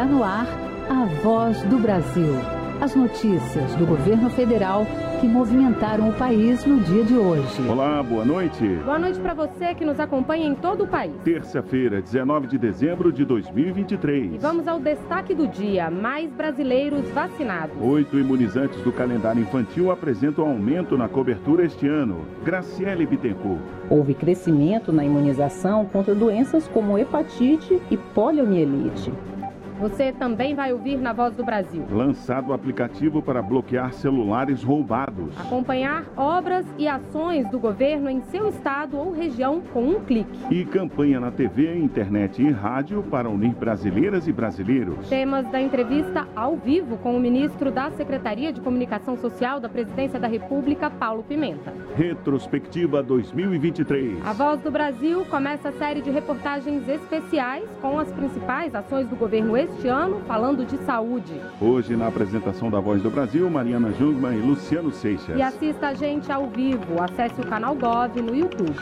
Está no ar a voz do Brasil. As notícias do governo federal que movimentaram o país no dia de hoje. Olá, boa noite. Boa noite para você que nos acompanha em todo o país. Terça-feira, 19 de dezembro de 2023. E vamos ao destaque do dia: mais brasileiros vacinados. Oito imunizantes do calendário infantil apresentam aumento na cobertura este ano. Graciele Bittencourt. Houve crescimento na imunização contra doenças como hepatite e poliomielite. Você também vai ouvir na Voz do Brasil. Lançado o aplicativo para bloquear celulares roubados. Acompanhar obras e ações do governo em seu estado ou região com um clique. E campanha na TV, internet e rádio para unir brasileiras e brasileiros. Temas da entrevista ao vivo com o ministro da Secretaria de Comunicação Social da Presidência da República, Paulo Pimenta. Retrospectiva 2023. A Voz do Brasil começa a série de reportagens especiais com as principais ações do governo este ano, falando de saúde. Hoje, na apresentação da Voz do Brasil, Mariana Jungmann e Luciano Seixas. E assista a gente ao vivo. Acesse o canal Gov no YouTube.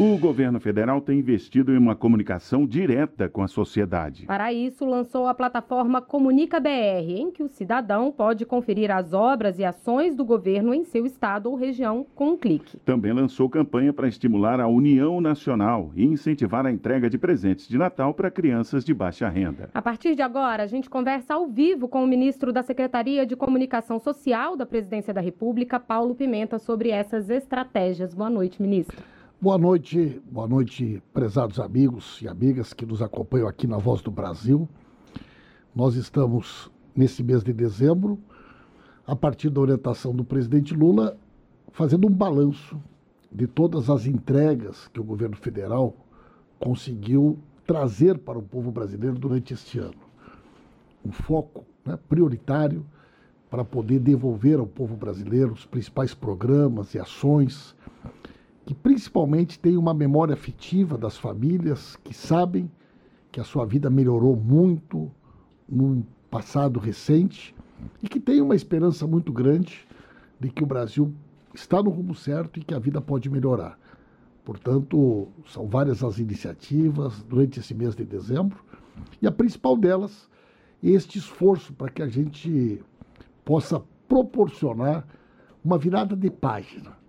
O governo federal tem investido em uma comunicação direta com a sociedade. Para isso, lançou a plataforma Comunica BR, em que o cidadão pode conferir as obras e ações do governo em seu estado ou região com um clique. Também lançou campanha para estimular a união nacional e incentivar a entrega de presentes de Natal para crianças de baixa renda. A partir de agora, a gente conversa ao vivo com o ministro da Secretaria de Comunicação Social da Presidência da República, Paulo Pimenta, sobre essas estratégias. Boa noite, ministro. Boa noite, boa noite, prezados amigos e amigas que nos acompanham aqui na Voz do Brasil. Nós estamos nesse mês de dezembro, a partir da orientação do presidente Lula, fazendo um balanço de todas as entregas que o governo federal conseguiu trazer para o povo brasileiro durante este ano. Um foco né, prioritário para poder devolver ao povo brasileiro os principais programas e ações que principalmente tem uma memória afetiva das famílias que sabem que a sua vida melhorou muito no passado recente e que tem uma esperança muito grande de que o Brasil está no rumo certo e que a vida pode melhorar. Portanto, são várias as iniciativas durante esse mês de dezembro e a principal delas é este esforço para que a gente possa proporcionar uma virada de página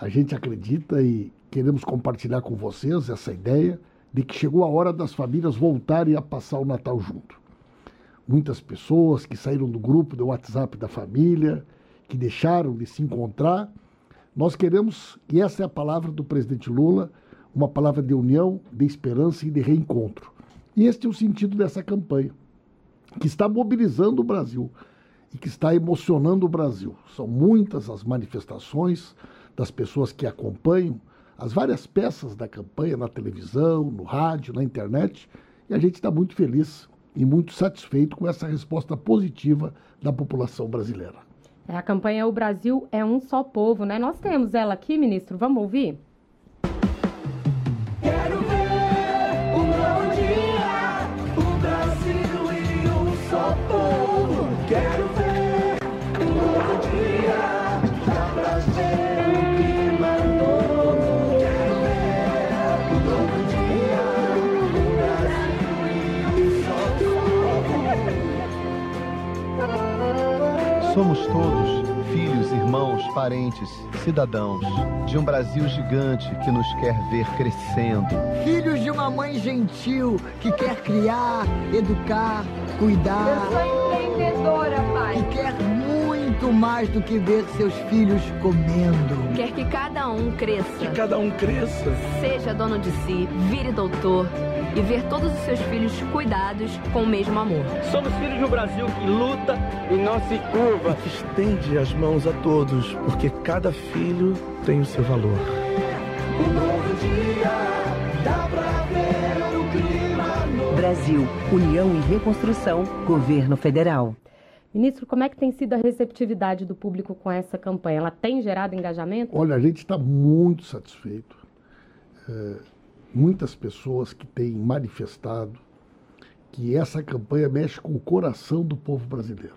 a gente acredita e queremos compartilhar com vocês essa ideia de que chegou a hora das famílias voltarem a passar o Natal junto. Muitas pessoas que saíram do grupo do WhatsApp da família, que deixaram de se encontrar, nós queremos, e essa é a palavra do presidente Lula, uma palavra de união, de esperança e de reencontro. E este é o sentido dessa campanha, que está mobilizando o Brasil e que está emocionando o Brasil. São muitas as manifestações, das pessoas que acompanham as várias peças da campanha na televisão, no rádio, na internet, e a gente está muito feliz e muito satisfeito com essa resposta positiva da população brasileira. É, a campanha O Brasil é um só povo, né? Nós temos ela aqui, ministro. Vamos ouvir? Somos todos filhos, irmãos, parentes, cidadãos de um Brasil gigante que nos quer ver crescendo. Filhos de uma mãe gentil que quer criar, educar, cuidar. Eu sou empreendedora, pai. Que quer muito mais do que ver seus filhos comendo. Quer que cada um cresça. Que cada um cresça. Seja dono de si, vire doutor e ver todos os seus filhos cuidados com o mesmo amor. Somos filhos de um Brasil que luta e não se curva. E que estende as mãos a todos, porque cada filho tem o seu valor. Um novo dia, dá pra ver o clima novo. Brasil, União e Reconstrução, Governo Federal. Ministro, como é que tem sido a receptividade do público com essa campanha? Ela tem gerado engajamento? Olha, a gente está muito satisfeito. É, muitas pessoas que têm manifestado que essa campanha mexe com o coração do povo brasileiro.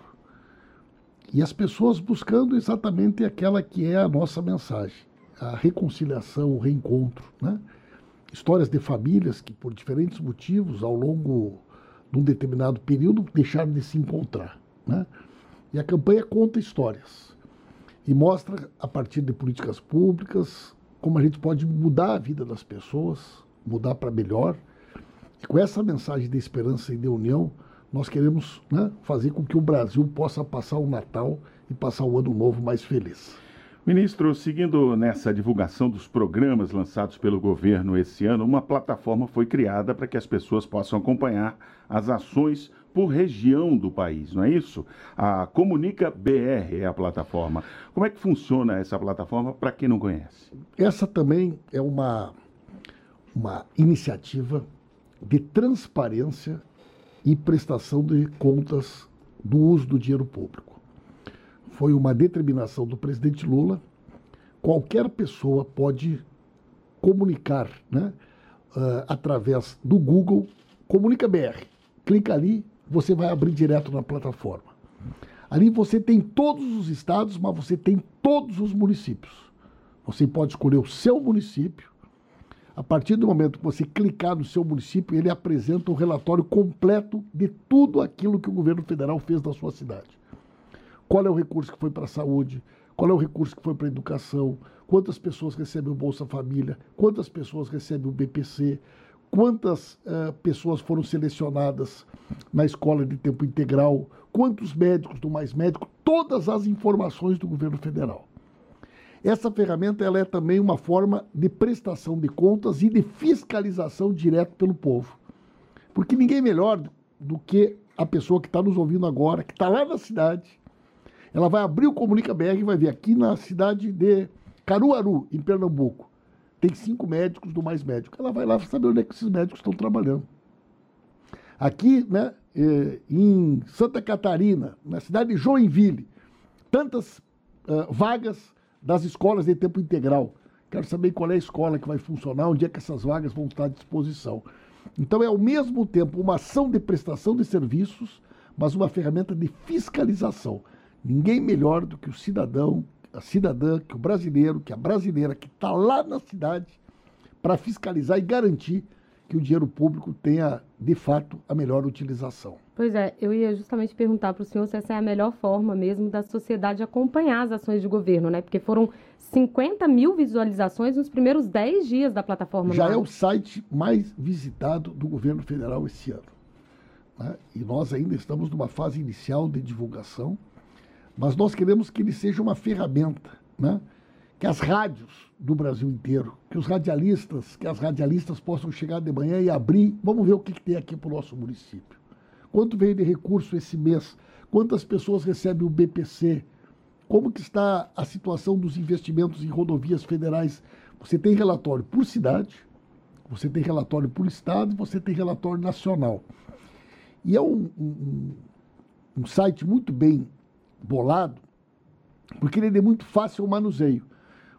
E as pessoas buscando exatamente aquela que é a nossa mensagem, a reconciliação, o reencontro. Né? histórias de famílias que, por diferentes motivos, ao longo de um determinado período, deixaram de se encontrar. Né? E a campanha conta histórias e mostra, a partir de políticas públicas, como a gente pode mudar a vida das pessoas, mudar para melhor. E com essa mensagem de esperança e de união, nós queremos né, fazer com que o Brasil possa passar o Natal e passar o Ano Novo mais feliz. Ministro, seguindo nessa divulgação dos programas lançados pelo governo esse ano, uma plataforma foi criada para que as pessoas possam acompanhar as ações por região do país, não é isso? A Comunica BR é a plataforma. Como é que funciona essa plataforma para quem não conhece? Essa também é uma, uma iniciativa de transparência e prestação de contas do uso do dinheiro público foi uma determinação do presidente Lula. Qualquer pessoa pode comunicar né, uh, através do Google, Comunica BR. Clica ali, você vai abrir direto na plataforma. Ali você tem todos os estados, mas você tem todos os municípios. Você pode escolher o seu município. A partir do momento que você clicar no seu município, ele apresenta um relatório completo de tudo aquilo que o governo federal fez na sua cidade. Qual é o recurso que foi para a saúde, qual é o recurso que foi para a educação, quantas pessoas recebem o Bolsa Família, quantas pessoas recebem o BPC, quantas uh, pessoas foram selecionadas na escola de tempo integral, quantos médicos do Mais Médico, todas as informações do governo federal. Essa ferramenta ela é também uma forma de prestação de contas e de fiscalização direto pelo povo. Porque ninguém melhor do que a pessoa que está nos ouvindo agora, que está lá na cidade, ela vai abrir o Comunica BR e vai ver aqui na cidade de Caruaru, em Pernambuco. Tem cinco médicos do Mais Médico. Ela vai lá saber onde é que esses médicos estão trabalhando. Aqui, né, eh, em Santa Catarina, na cidade de Joinville, tantas uh, vagas das escolas de tempo integral. Quero saber qual é a escola que vai funcionar, onde é que essas vagas vão estar à disposição. Então, é ao mesmo tempo uma ação de prestação de serviços, mas uma ferramenta de fiscalização. Ninguém melhor do que o cidadão, a cidadã, que o brasileiro, que a brasileira que está lá na cidade para fiscalizar e garantir que o dinheiro público tenha, de fato, a melhor utilização. Pois é, eu ia justamente perguntar para o senhor se essa é a melhor forma mesmo da sociedade acompanhar as ações de governo, né? Porque foram 50 mil visualizações nos primeiros 10 dias da plataforma. Já é o site mais visitado do governo federal esse ano. Né? E nós ainda estamos numa fase inicial de divulgação mas nós queremos que ele seja uma ferramenta, né? Que as rádios do Brasil inteiro, que os radialistas, que as radialistas possam chegar de manhã e abrir, vamos ver o que, que tem aqui para o nosso município. Quanto veio de recurso esse mês? Quantas pessoas recebem o BPC? Como que está a situação dos investimentos em rodovias federais? Você tem relatório por cidade, você tem relatório por estado, você tem relatório nacional. E é um, um, um site muito bem bolado, porque ele é muito fácil o manuseio.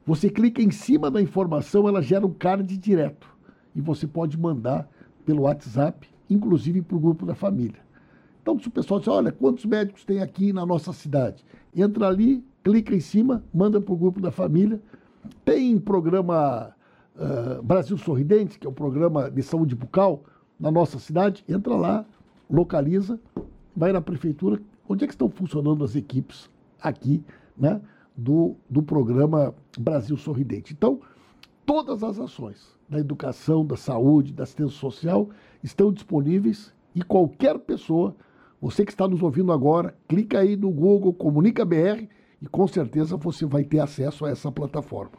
Você clica em cima da informação, ela gera um card direto. E você pode mandar pelo WhatsApp, inclusive para o grupo da família. Então, se o pessoal diz, olha, quantos médicos tem aqui na nossa cidade? Entra ali, clica em cima, manda para o grupo da família. Tem programa uh, Brasil Sorridente, que é o programa de saúde bucal na nossa cidade. Entra lá, localiza, vai na prefeitura, Onde é que estão funcionando as equipes aqui, né, do, do programa Brasil Sorridente? Então, todas as ações da educação, da saúde, da assistência social estão disponíveis e qualquer pessoa, você que está nos ouvindo agora, clica aí no Google Comunica BR e com certeza você vai ter acesso a essa plataforma.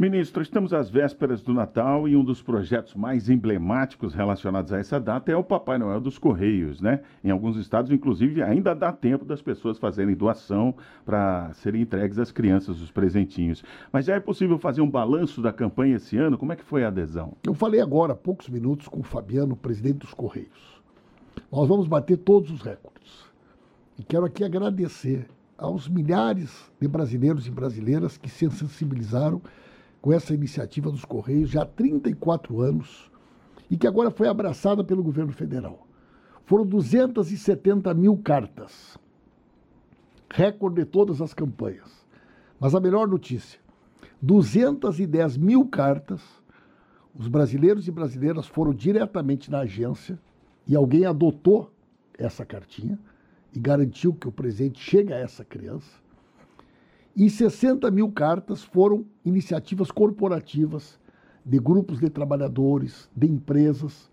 Ministro, estamos às vésperas do Natal e um dos projetos mais emblemáticos relacionados a essa data é o Papai Noel dos Correios, né? Em alguns estados, inclusive, ainda dá tempo das pessoas fazerem doação para serem entregues às crianças os presentinhos. Mas já é possível fazer um balanço da campanha esse ano? Como é que foi a adesão? Eu falei agora, há poucos minutos, com o Fabiano, presidente dos Correios. Nós vamos bater todos os recordes. E quero aqui agradecer aos milhares de brasileiros e brasileiras que se sensibilizaram com essa iniciativa dos Correios já há 34 anos e que agora foi abraçada pelo governo federal. Foram 270 mil cartas, recorde de todas as campanhas. Mas a melhor notícia: 210 mil cartas, Os brasileiros e brasileiras foram diretamente na agência e alguém adotou essa cartinha e garantiu que o presente chega a essa criança. E 60 mil cartas foram iniciativas corporativas de grupos de trabalhadores, de empresas.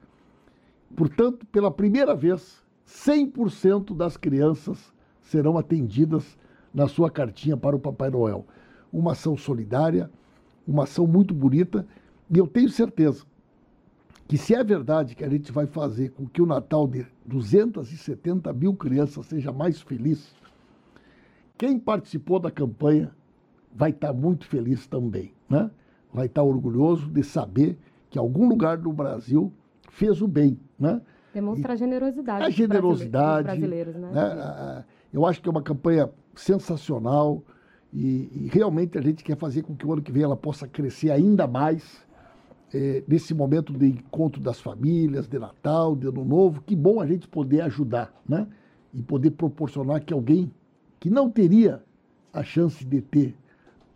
Portanto, pela primeira vez, 100% das crianças serão atendidas na sua cartinha para o Papai Noel. Uma ação solidária, uma ação muito bonita, e eu tenho certeza que se é verdade que a gente vai fazer com que o Natal de 270 mil crianças seja mais feliz, quem participou da campanha vai estar muito feliz também, né? Vai estar orgulhoso de saber que algum lugar do Brasil fez o bem, né? Demonstra a generosidade. A dos generosidade. brasileiros, né? né? Eu acho que é uma campanha sensacional e, e realmente a gente quer fazer com que o ano que vem ela possa crescer ainda mais é, nesse momento de encontro das famílias, de Natal, de Ano Novo. Que bom a gente poder ajudar, né? E poder proporcionar que alguém que não teria a chance de ter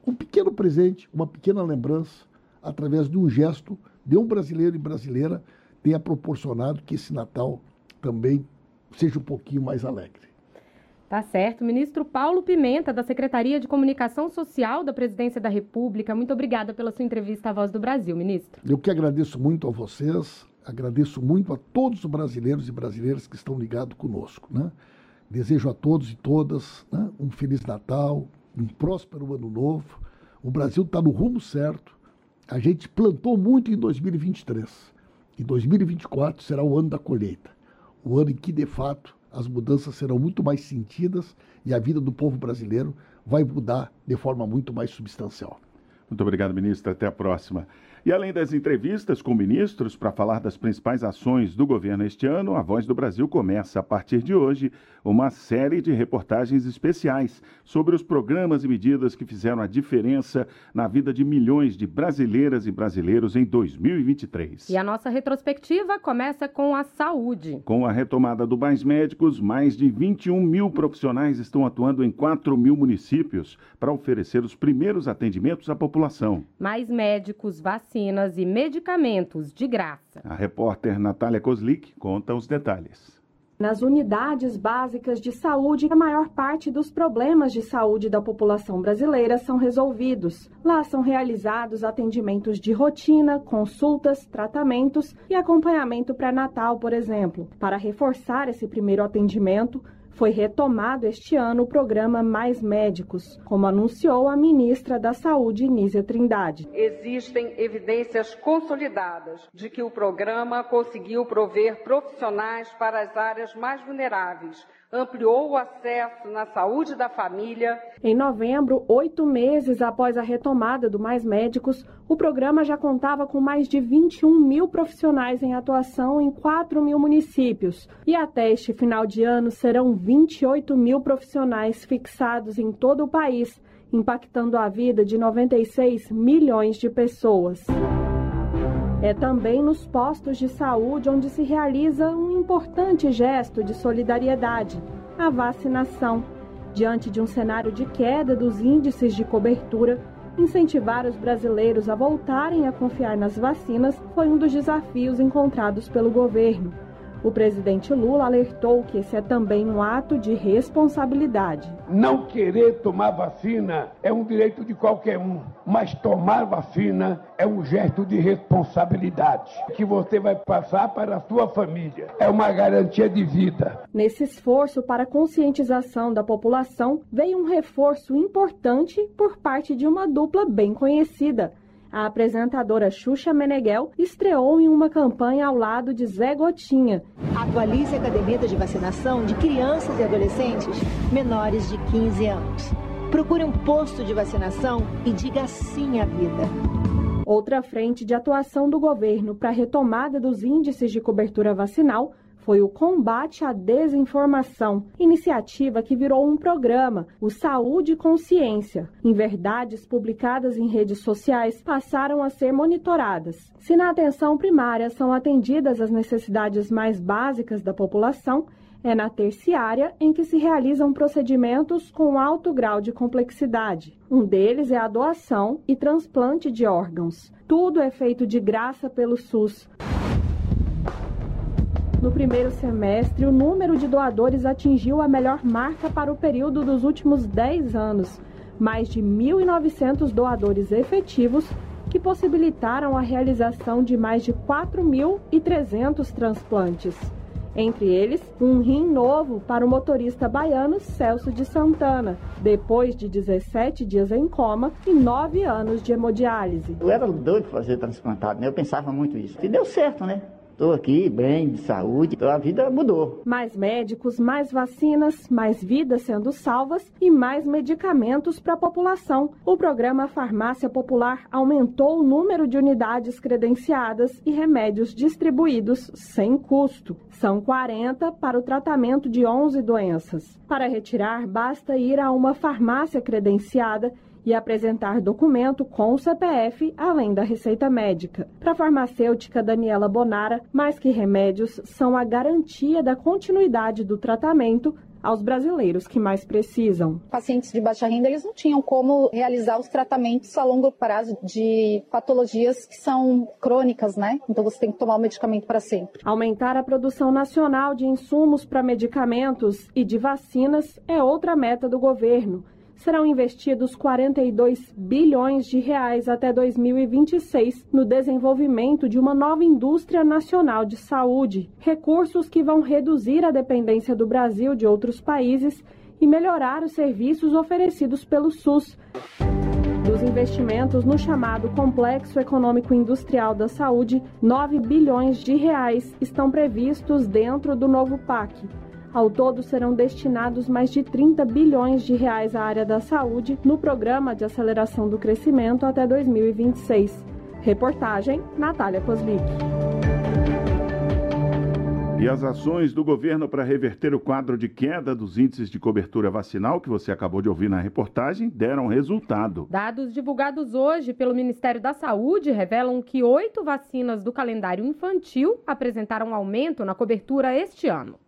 um pequeno presente, uma pequena lembrança, através de um gesto de um brasileiro e brasileira, tenha proporcionado que esse Natal também seja um pouquinho mais alegre. Tá certo. Ministro Paulo Pimenta, da Secretaria de Comunicação Social da Presidência da República, muito obrigada pela sua entrevista à Voz do Brasil, ministro. Eu que agradeço muito a vocês, agradeço muito a todos os brasileiros e brasileiras que estão ligados conosco. Né? Desejo a todos e todas né, um Feliz Natal, um próspero Ano Novo. O Brasil está no rumo certo. A gente plantou muito em 2023. E 2024 será o ano da colheita. O ano em que, de fato, as mudanças serão muito mais sentidas e a vida do povo brasileiro vai mudar de forma muito mais substancial. Muito obrigado, ministro. Até a próxima. E além das entrevistas com ministros para falar das principais ações do governo este ano, a Voz do Brasil começa a partir de hoje uma série de reportagens especiais sobre os programas e medidas que fizeram a diferença na vida de milhões de brasileiras e brasileiros em 2023. E a nossa retrospectiva começa com a saúde. Com a retomada do Mais Médicos, mais de 21 mil profissionais estão atuando em 4 mil municípios para oferecer os primeiros atendimentos à população. Mais médicos, vacinas e medicamentos de graça. A repórter Natália Kozlik conta os detalhes. Nas unidades básicas de saúde, a maior parte dos problemas de saúde da população brasileira são resolvidos. Lá são realizados atendimentos de rotina, consultas, tratamentos e acompanhamento pré-natal, por exemplo. Para reforçar esse primeiro atendimento, foi retomado este ano o programa Mais Médicos, como anunciou a ministra da Saúde, Nízia Trindade. Existem evidências consolidadas de que o programa conseguiu prover profissionais para as áreas mais vulneráveis, ampliou o acesso na saúde da família. Em novembro, oito meses após a retomada do Mais Médicos, o programa já contava com mais de 21 mil profissionais em atuação em 4 mil municípios. E até este final de ano serão 28 mil profissionais fixados em todo o país, impactando a vida de 96 milhões de pessoas. É também nos postos de saúde onde se realiza um importante gesto de solidariedade, a vacinação. Diante de um cenário de queda dos índices de cobertura, incentivar os brasileiros a voltarem a confiar nas vacinas foi um dos desafios encontrados pelo governo. O presidente Lula alertou que esse é também um ato de responsabilidade. Não querer tomar vacina é um direito de qualquer um, mas tomar vacina é um gesto de responsabilidade que você vai passar para a sua família. É uma garantia de vida. Nesse esforço para conscientização da população, veio um reforço importante por parte de uma dupla bem conhecida. A apresentadora Xuxa Meneghel estreou em uma campanha ao lado de Zé Gotinha. Atualize a caderneta de vacinação de crianças e adolescentes menores de 15 anos. Procure um posto de vacinação e diga sim à vida. Outra frente de atuação do governo para a retomada dos índices de cobertura vacinal foi o combate à desinformação, iniciativa que virou um programa, o Saúde e Consciência. Em verdades publicadas em redes sociais passaram a ser monitoradas. Se na atenção primária são atendidas as necessidades mais básicas da população, é na terciária em que se realizam procedimentos com alto grau de complexidade. Um deles é a doação e transplante de órgãos. Tudo é feito de graça pelo SUS. No primeiro semestre, o número de doadores atingiu a melhor marca para o período dos últimos 10 anos. Mais de 1.900 doadores efetivos que possibilitaram a realização de mais de 4.300 transplantes. Entre eles, um rim novo para o motorista baiano Celso de Santana, depois de 17 dias em coma e 9 anos de hemodiálise. Eu era doido fazer transplantado, né? Eu pensava muito isso. E deu certo, né? Estou aqui bem, de saúde, a vida mudou. Mais médicos, mais vacinas, mais vidas sendo salvas e mais medicamentos para a população. O programa Farmácia Popular aumentou o número de unidades credenciadas e remédios distribuídos sem custo. São 40 para o tratamento de 11 doenças. Para retirar, basta ir a uma farmácia credenciada e apresentar documento com o CPF, além da receita médica. Para a farmacêutica Daniela Bonara, mais que remédios, são a garantia da continuidade do tratamento aos brasileiros que mais precisam. Pacientes de baixa renda, eles não tinham como realizar os tratamentos a longo prazo de patologias que são crônicas, né? Então você tem que tomar o medicamento para sempre. Aumentar a produção nacional de insumos para medicamentos e de vacinas é outra meta do governo serão investidos 42 bilhões de reais até 2026 no desenvolvimento de uma nova indústria nacional de saúde, recursos que vão reduzir a dependência do Brasil de outros países e melhorar os serviços oferecidos pelo SUS. Dos investimentos no chamado Complexo Econômico Industrial da Saúde, 9 bilhões de reais estão previstos dentro do novo PAC. Ao todo, serão destinados mais de 30 bilhões de reais à área da saúde no Programa de Aceleração do Crescimento até 2026. Reportagem Natália Kozlik. E as ações do governo para reverter o quadro de queda dos índices de cobertura vacinal, que você acabou de ouvir na reportagem, deram resultado. Dados divulgados hoje pelo Ministério da Saúde revelam que oito vacinas do calendário infantil apresentaram aumento na cobertura este ano.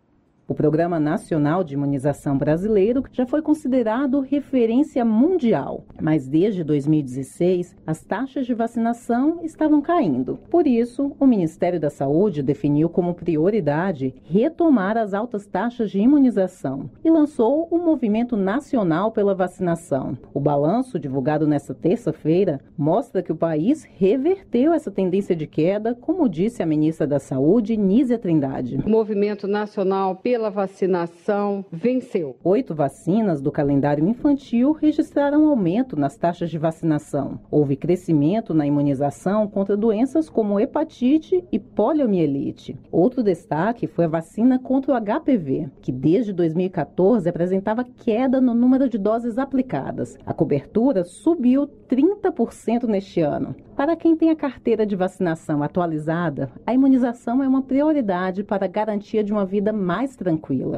O Programa Nacional de Imunização Brasileiro já foi considerado referência mundial, mas desde 2016 as taxas de vacinação estavam caindo. Por isso, o Ministério da Saúde definiu como prioridade retomar as altas taxas de imunização e lançou o Movimento Nacional pela Vacinação. O balanço divulgado nesta terça-feira mostra que o país reverteu essa tendência de queda, como disse a ministra da Saúde, Nízia Trindade. O Movimento Nacional pela Vacinação venceu. Oito vacinas do calendário infantil registraram aumento nas taxas de vacinação. Houve crescimento na imunização contra doenças como hepatite e poliomielite. Outro destaque foi a vacina contra o HPV, que desde 2014 apresentava queda no número de doses aplicadas. A cobertura subiu 30% neste ano. Para quem tem a carteira de vacinação atualizada, a imunização é uma prioridade para a garantia de uma vida mais tranquila.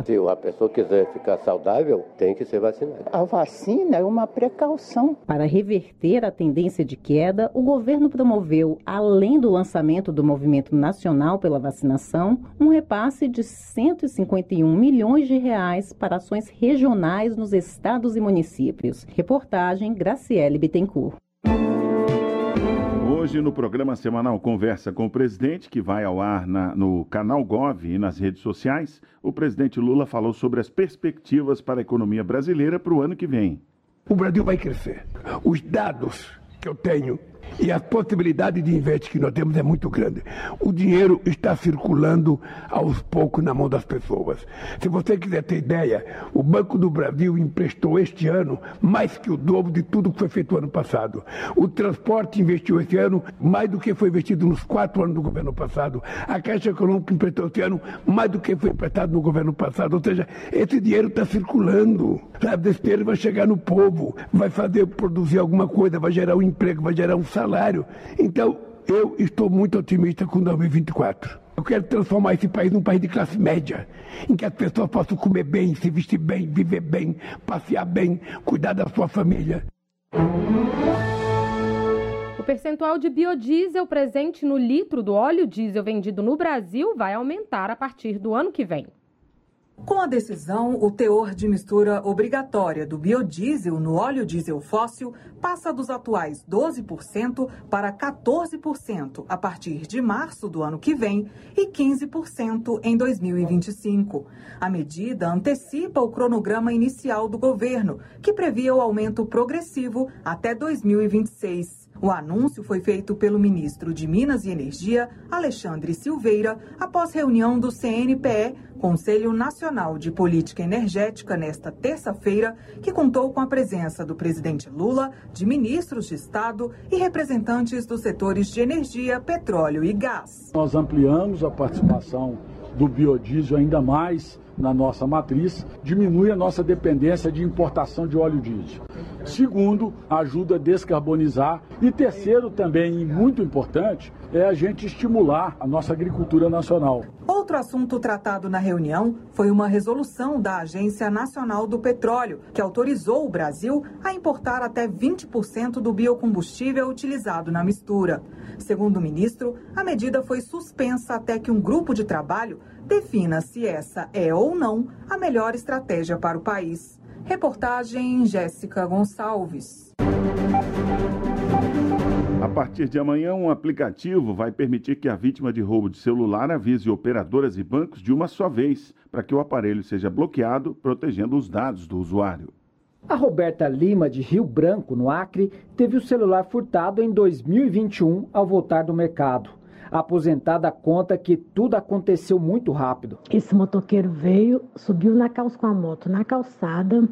Se a pessoa quiser ficar saudável, tem que ser vacinada. A vacina é uma precaução. Para reverter a tendência de queda, o governo promoveu, além do lançamento do Movimento Nacional pela Vacinação, um repasse de 151 milhões de reais para ações regionais nos estados e municípios. Reportagem Graciele Bittencourt. Hoje, no programa semanal Conversa com o Presidente, que vai ao ar na, no canal Gov e nas redes sociais, o presidente Lula falou sobre as perspectivas para a economia brasileira para o ano que vem. O Brasil vai crescer. Os dados que eu tenho e a possibilidade de investir que nós temos é muito grande. O dinheiro está circulando aos poucos na mão das pessoas. Se você quiser ter ideia, o Banco do Brasil emprestou este ano mais que o dobro de tudo que foi feito ano passado. O transporte investiu este ano mais do que foi investido nos quatro anos do governo passado. A Caixa Econômica emprestou este ano mais do que foi emprestado no governo passado. Ou seja, esse dinheiro está circulando. Sabe, esse dinheiro vai chegar no povo, vai fazer produzir alguma coisa, vai gerar um emprego, vai gerar um salário. Então, eu estou muito otimista com 2024. Eu quero transformar esse país num país de classe média, em que as pessoas possam comer bem, se vestir bem, viver bem, passear bem, cuidar da sua família. O percentual de biodiesel presente no litro do óleo diesel vendido no Brasil vai aumentar a partir do ano que vem. Com a decisão, o teor de mistura obrigatória do biodiesel no óleo diesel fóssil passa dos atuais 12% para 14% a partir de março do ano que vem e 15% em 2025. A medida antecipa o cronograma inicial do governo, que previa o aumento progressivo até 2026. O anúncio foi feito pelo ministro de Minas e Energia, Alexandre Silveira, após reunião do CNPE, Conselho Nacional de Política Energética, nesta terça-feira, que contou com a presença do presidente Lula, de ministros de Estado e representantes dos setores de energia, petróleo e gás. Nós ampliamos a participação do biodiesel ainda mais na nossa matriz, diminui a nossa dependência de importação de óleo diesel. Segundo, ajuda a descarbonizar. E terceiro, também e muito importante, é a gente estimular a nossa agricultura nacional. Outro assunto tratado na reunião foi uma resolução da Agência Nacional do Petróleo, que autorizou o Brasil a importar até 20% do biocombustível utilizado na mistura. Segundo o ministro, a medida foi suspensa até que um grupo de trabalho defina se essa é ou não a melhor estratégia para o país. Reportagem Jéssica Gonçalves. A partir de amanhã, um aplicativo vai permitir que a vítima de roubo de celular avise operadoras e bancos de uma só vez, para que o aparelho seja bloqueado, protegendo os dados do usuário. A Roberta Lima, de Rio Branco, no Acre, teve o celular furtado em 2021 ao voltar do mercado. A aposentada conta que tudo aconteceu muito rápido. Esse motoqueiro veio, subiu na calça com a moto na calçada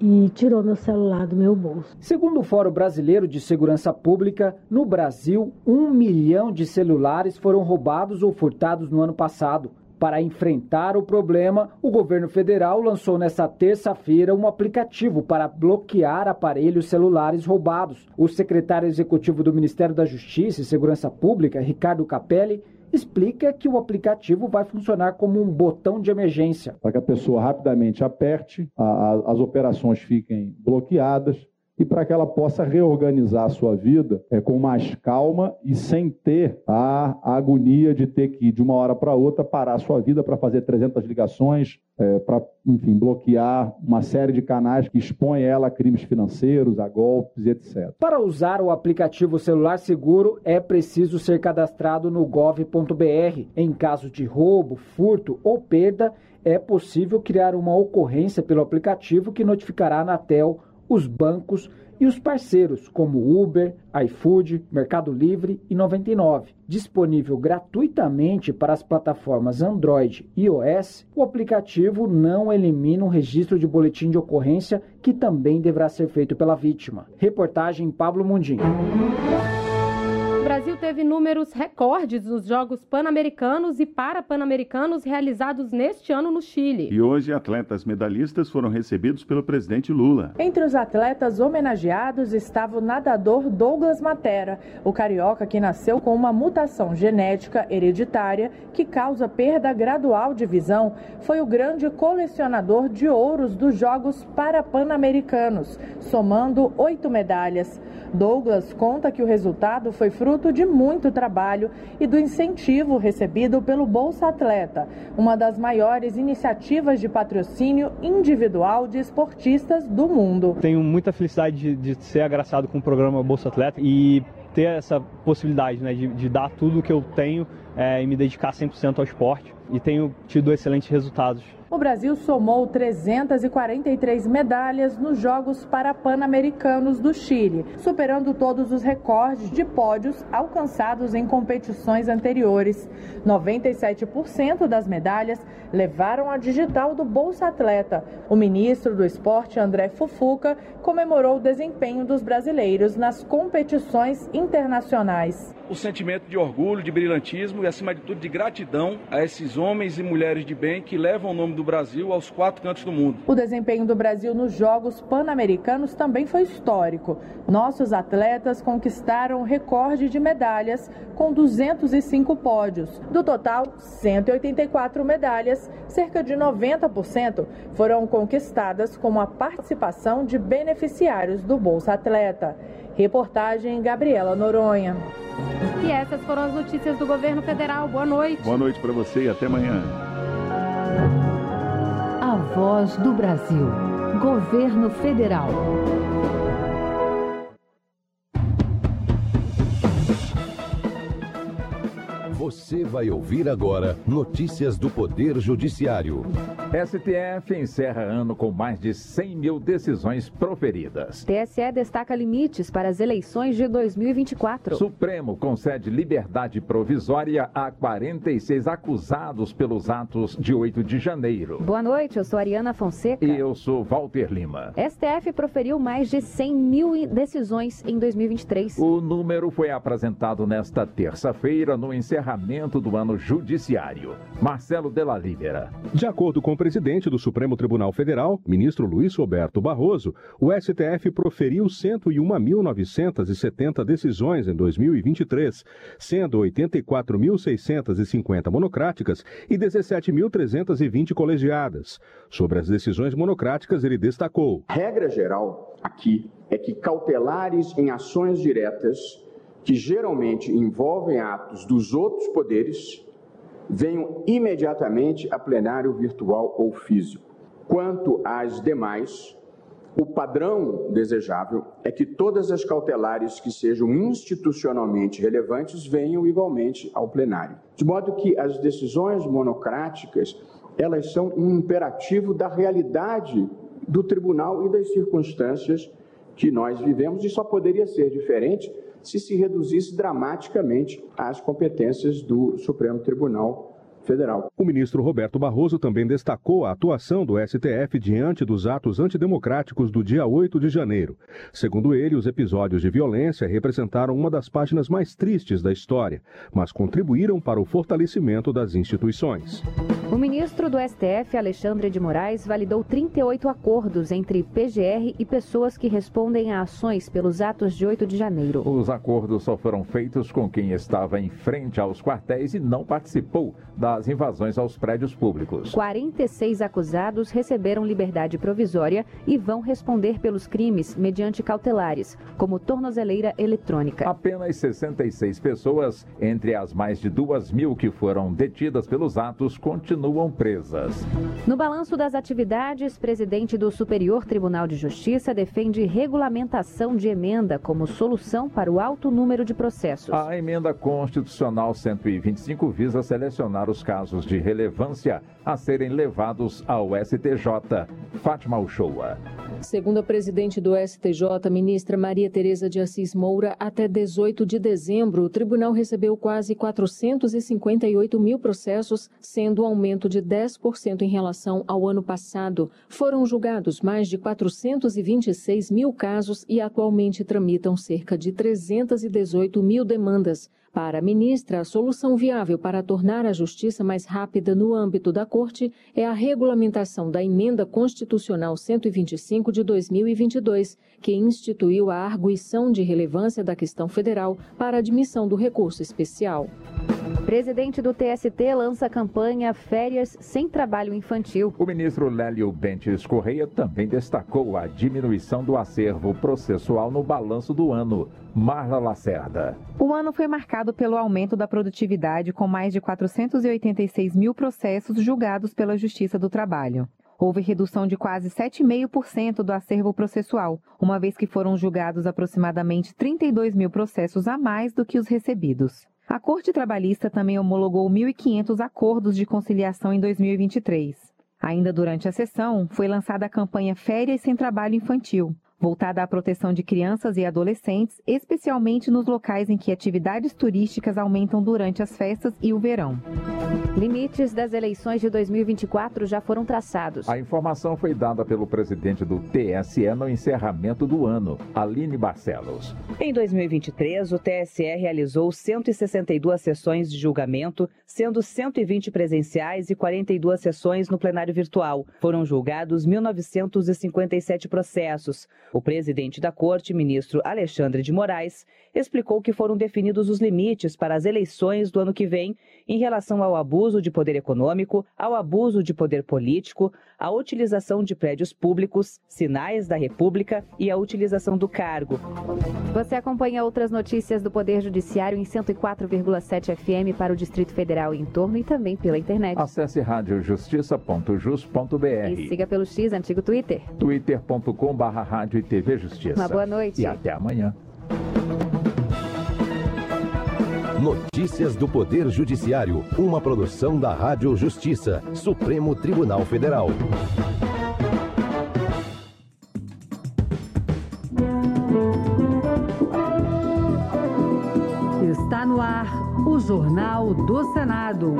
e tirou meu celular do meu bolso. Segundo o Fórum Brasileiro de Segurança Pública, no Brasil, um milhão de celulares foram roubados ou furtados no ano passado. Para enfrentar o problema, o governo federal lançou nesta terça-feira um aplicativo para bloquear aparelhos celulares roubados. O secretário executivo do Ministério da Justiça e Segurança Pública, Ricardo Capelli, explica que o aplicativo vai funcionar como um botão de emergência. Para que a pessoa rapidamente aperte, a, a, as operações fiquem bloqueadas e para que ela possa reorganizar a sua vida é, com mais calma e sem ter a, agonia de ter que, de uma hora para outra, parar a sua vida para fazer 300 ligações, é, para, enfim, bloquear uma série de canais que expõem ela a crimes financeiros, a golpes, etc. Para usar o aplicativo celular seguro, é preciso ser cadastrado no gov.br. Em caso de roubo, furto ou perda, é possível criar uma ocorrência pelo aplicativo que notificará a Anatel os bancos e os parceiros como Uber, iFood, Mercado Livre e 99. Disponível gratuitamente para as plataformas Android e iOS, o aplicativo não elimina o registro de boletim de ocorrência que também deverá ser feito pela vítima. Reportagem Pablo Mundim. Brasil teve números recordes nos Jogos Pan-Americanos e Parapan-Americanos realizados neste ano no Chile. E hoje, atletas medalhistas foram recebidos pelo presidente Lula. Entre os atletas homenageados estava o nadador Douglas Matera, o carioca que nasceu com uma mutação genética hereditária que causa perda gradual de visão, foi o grande colecionador de ouros dos Jogos Parapan-Americanos, somando oito medalhas. Douglas conta que o resultado foi fruto de muito trabalho e do incentivo recebido pelo Bolsa Atleta, uma das maiores iniciativas de patrocínio individual de esportistas do mundo. Tenho muita felicidade de, de ser agraciado com o programa Bolsa Atleta e ter essa possibilidade né, de, de dar tudo o que eu tenho é, e me dedicar 100% ao esporte e tenho tido excelentes resultados. O Brasil somou 343 medalhas nos Jogos Parapan-Americanos do Chile, superando todos os recordes de pódios alcançados em competições anteriores. 97% das medalhas levaram a digital do Bolsa Atleta. O ministro do Esporte, André Fufuca, comemorou o desempenho dos brasileiros nas competições internacionais. O sentimento de orgulho, de brilhantismo e, acima de tudo, de gratidão a esses homens e mulheres de bem que levam o nome do Brasil aos quatro cantos do mundo. O desempenho do Brasil nos Jogos Pan-Americanos também foi histórico. Nossos atletas conquistaram o recorde de medalhas com 205 pódios. Do total, 184 medalhas, cerca de 90% foram conquistadas com a participação de beneficiários do Bolsa Atleta. Reportagem Gabriela Noronha. E essas foram as notícias do governo federal. Boa noite. Boa noite para você e até amanhã. A voz do Brasil. Governo Federal. Você vai ouvir agora notícias do Poder Judiciário. STF encerra ano com mais de 100 mil decisões proferidas. TSE destaca limites para as eleições de 2024. Supremo concede liberdade provisória a 46 acusados pelos atos de 8 de janeiro. Boa noite, eu sou Ariana Fonseca. E eu sou Walter Lima. STF proferiu mais de 100 mil decisões em 2023. O número foi apresentado nesta terça-feira no encerramento do ano judiciário. Marcelo Della Libera. De acordo com o presidente do Supremo Tribunal Federal, ministro Luiz Roberto Barroso, o STF proferiu 101.970 decisões em 2023, sendo 84.650 monocráticas e 17.320 colegiadas. Sobre as decisões monocráticas, ele destacou: Regra geral aqui é que cautelares em ações diretas que geralmente envolvem atos dos outros poderes, venham imediatamente a plenário virtual ou físico. Quanto às demais, o padrão desejável é que todas as cautelares que sejam institucionalmente relevantes venham igualmente ao plenário. De modo que as decisões monocráticas, elas são um imperativo da realidade do tribunal e das circunstâncias que nós vivemos e só poderia ser diferente se se reduzisse dramaticamente as competências do Supremo Tribunal Federal. O ministro Roberto Barroso também destacou a atuação do STF diante dos atos antidemocráticos do dia 8 de janeiro. Segundo ele, os episódios de violência representaram uma das páginas mais tristes da história, mas contribuíram para o fortalecimento das instituições. O ministro do STF, Alexandre de Moraes, validou 38 acordos entre PGR e pessoas que respondem a ações pelos atos de 8 de janeiro. Os acordos só foram feitos com quem estava em frente aos quartéis e não participou das invasões aos prédios públicos. 46 acusados receberam liberdade provisória e vão responder pelos crimes mediante cautelares, como tornozeleira eletrônica. Apenas 66 pessoas, entre as mais de duas mil que foram detidas pelos atos, continuam presas. No balanço das atividades, presidente do Superior Tribunal de Justiça defende regulamentação de emenda como solução para o alto número de processos. A emenda constitucional 125 visa selecionar os casos de relevância a serem levados ao STJ. Fátima Uchoa. Segundo a presidente do STJ, ministra Maria Tereza de Assis Moura, até 18 de dezembro, o tribunal recebeu quase 458 mil processos, sendo um aumento de 10% em relação ao ano passado. Foram julgados mais de 426 mil casos e atualmente tramitam cerca de 318 mil demandas. Para a ministra, a solução viável para tornar a justiça mais rápida no âmbito da Corte é a regulamentação da Emenda Constitucional 125 de 2022, que instituiu a arguição de relevância da questão federal para admissão do recurso especial. Presidente do TST lança a campanha Férias sem Trabalho Infantil. O ministro Lélio Bentes Correia também destacou a diminuição do acervo processual no balanço do ano. Marla Lacerda. O ano foi marcado pelo aumento da produtividade, com mais de 486 mil processos julgados pela Justiça do Trabalho. Houve redução de quase 7,5% do acervo processual, uma vez que foram julgados aproximadamente 32 mil processos a mais do que os recebidos. A Corte Trabalhista também homologou 1.500 acordos de conciliação em 2023. Ainda durante a sessão, foi lançada a campanha Férias sem Trabalho Infantil, voltada à proteção de crianças e adolescentes, especialmente nos locais em que atividades turísticas aumentam durante as festas e o verão. Limites das eleições de 2024 já foram traçados. A informação foi dada pelo presidente do TSE no encerramento do ano, Aline Barcelos. Em 2023, o TSE realizou 162 sessões de julgamento, sendo 120 presenciais e 42 sessões no plenário virtual. Foram julgados 1.957 processos. O presidente da corte, ministro Alexandre de Moraes, explicou que foram definidos os limites para as eleições do ano que vem em relação ao abuso de poder econômico, ao abuso de poder político, à utilização de prédios públicos, sinais da República e a utilização do cargo. Você acompanha outras notícias do Poder Judiciário em 104,7 FM para o Distrito Federal e em torno e também pela internet. Acesse radiojustiça.jus.br E siga pelo X, antigo Twitter. twitter.com barra rádio e TV Justiça. Uma boa noite. E até amanhã. Notícias do Poder Judiciário, uma produção da Rádio Justiça, Supremo Tribunal Federal. Está no ar o Jornal do Senado.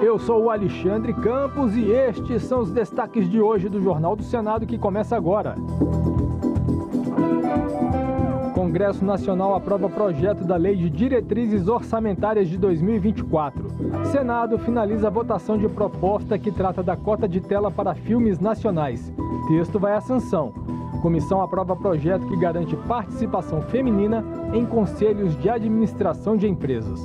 Eu sou o Alexandre Campos e estes são os destaques de hoje do Jornal do Senado que começa agora. Congresso Nacional aprova projeto da Lei de Diretrizes Orçamentárias de 2024. Senado finaliza a votação de proposta que trata da cota de tela para filmes nacionais. Texto vai à sanção. Comissão aprova projeto que garante participação feminina em conselhos de administração de empresas.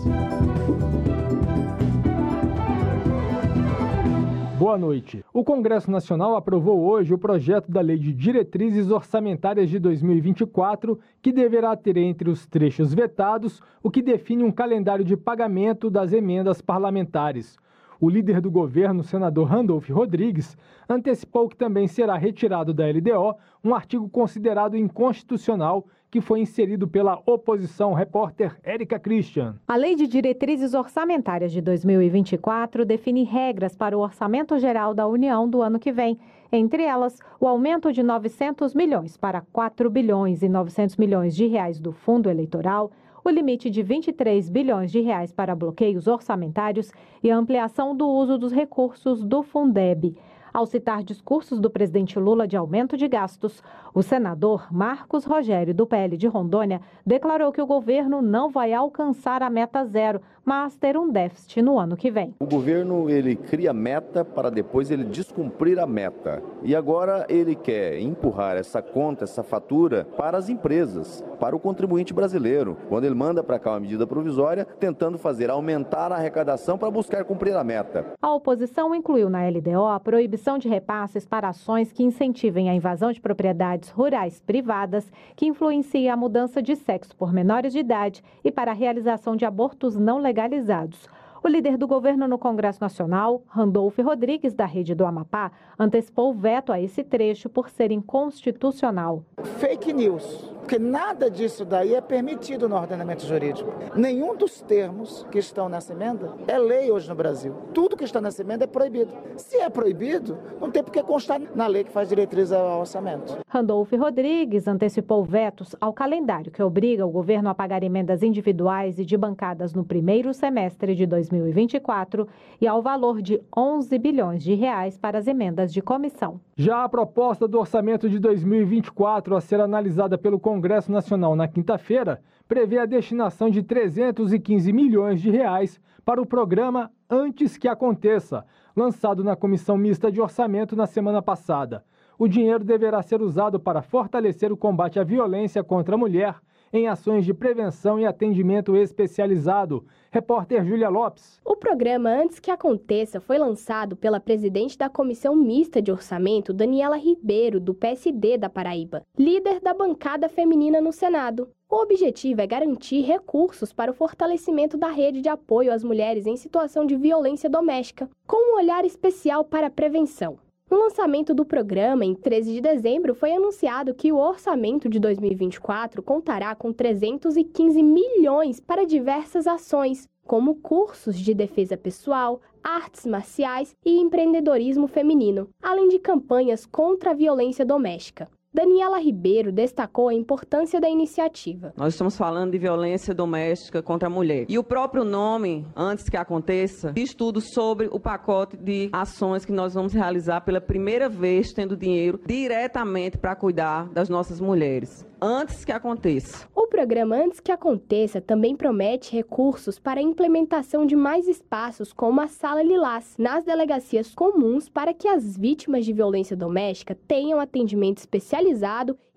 Boa noite. O Congresso Nacional aprovou hoje o projeto da Lei de Diretrizes Orçamentárias de 2024, que deverá ter entre os trechos vetados o que define um calendário de pagamento das emendas parlamentares. O líder do governo, senador Randolph Rodrigues, antecipou que também será retirado da LDO um artigo considerado inconstitucional que foi inserido pela oposição repórter Érica Christian. A Lei de Diretrizes Orçamentárias de 2024 define regras para o Orçamento Geral da União do ano que vem. Entre elas, o aumento de 900 milhões para 4 bilhões e 900 milhões de reais do fundo eleitoral, o limite de 23 bilhões de reais para bloqueios orçamentários e a ampliação do uso dos recursos do Fundeb. Ao citar discursos do presidente Lula de aumento de gastos, o senador Marcos Rogério, do PL de Rondônia, declarou que o governo não vai alcançar a meta zero, mas ter um déficit no ano que vem. O governo ele cria meta para depois ele descumprir a meta. E agora ele quer empurrar essa conta, essa fatura para as empresas, para o contribuinte brasileiro, quando ele manda para cá uma medida provisória tentando fazer aumentar a arrecadação para buscar cumprir a meta. A oposição incluiu na LDO a proibição de repasses para ações que incentivem a invasão de propriedades rurais privadas, que influenciem a mudança de sexo por menores de idade e para a realização de abortos não legalizados. O líder do governo no Congresso Nacional, Randolph Rodrigues, da Rede do Amapá, antecipou o veto a esse trecho por ser inconstitucional. Fake news, porque nada disso daí é permitido no ordenamento jurídico. Nenhum dos termos que estão nessa emenda é lei hoje no Brasil. Tudo que está nessa emenda é proibido. Se é proibido, não tem por que constar na lei que faz diretriz ao orçamento. Randolph Rodrigues antecipou vetos ao calendário que obriga o governo a pagar emendas individuais e de bancadas no primeiro semestre de 2024 e ao valor de 11 bilhões de reais para as emendas de comissão. Já a proposta do orçamento de 2024 a ser analisada pelo Congresso Nacional na quinta-feira prevê a destinação de 315 milhões de reais para o programa Antes que Aconteça, lançado na Comissão Mista de Orçamento na semana passada. O dinheiro deverá ser usado para fortalecer o combate à violência contra a mulher em ações de prevenção e atendimento especializado. Repórter Júlia Lopes. O programa Antes que Aconteça foi lançado pela presidente da Comissão Mista de Orçamento, Daniela Ribeiro, do PSD da Paraíba, líder da bancada feminina no Senado. O objetivo é garantir recursos para o fortalecimento da rede de apoio às mulheres em situação de violência doméstica, com um olhar especial para a prevenção. No lançamento do programa, em 13 de dezembro, foi anunciado que o orçamento de 2024 contará com 315 milhões para diversas ações, como cursos de defesa pessoal, artes marciais e empreendedorismo feminino, além de campanhas contra a violência doméstica. Daniela Ribeiro destacou a importância da iniciativa. Nós estamos falando de violência doméstica contra a mulher. E o próprio nome, antes que aconteça, diz tudo sobre o pacote de ações que nós vamos realizar pela primeira vez, tendo dinheiro diretamente para cuidar das nossas mulheres antes que aconteça. O programa Antes que Aconteça também promete recursos para a implementação de mais espaços como a Sala Lilás nas delegacias comuns para que as vítimas de violência doméstica tenham atendimento especializado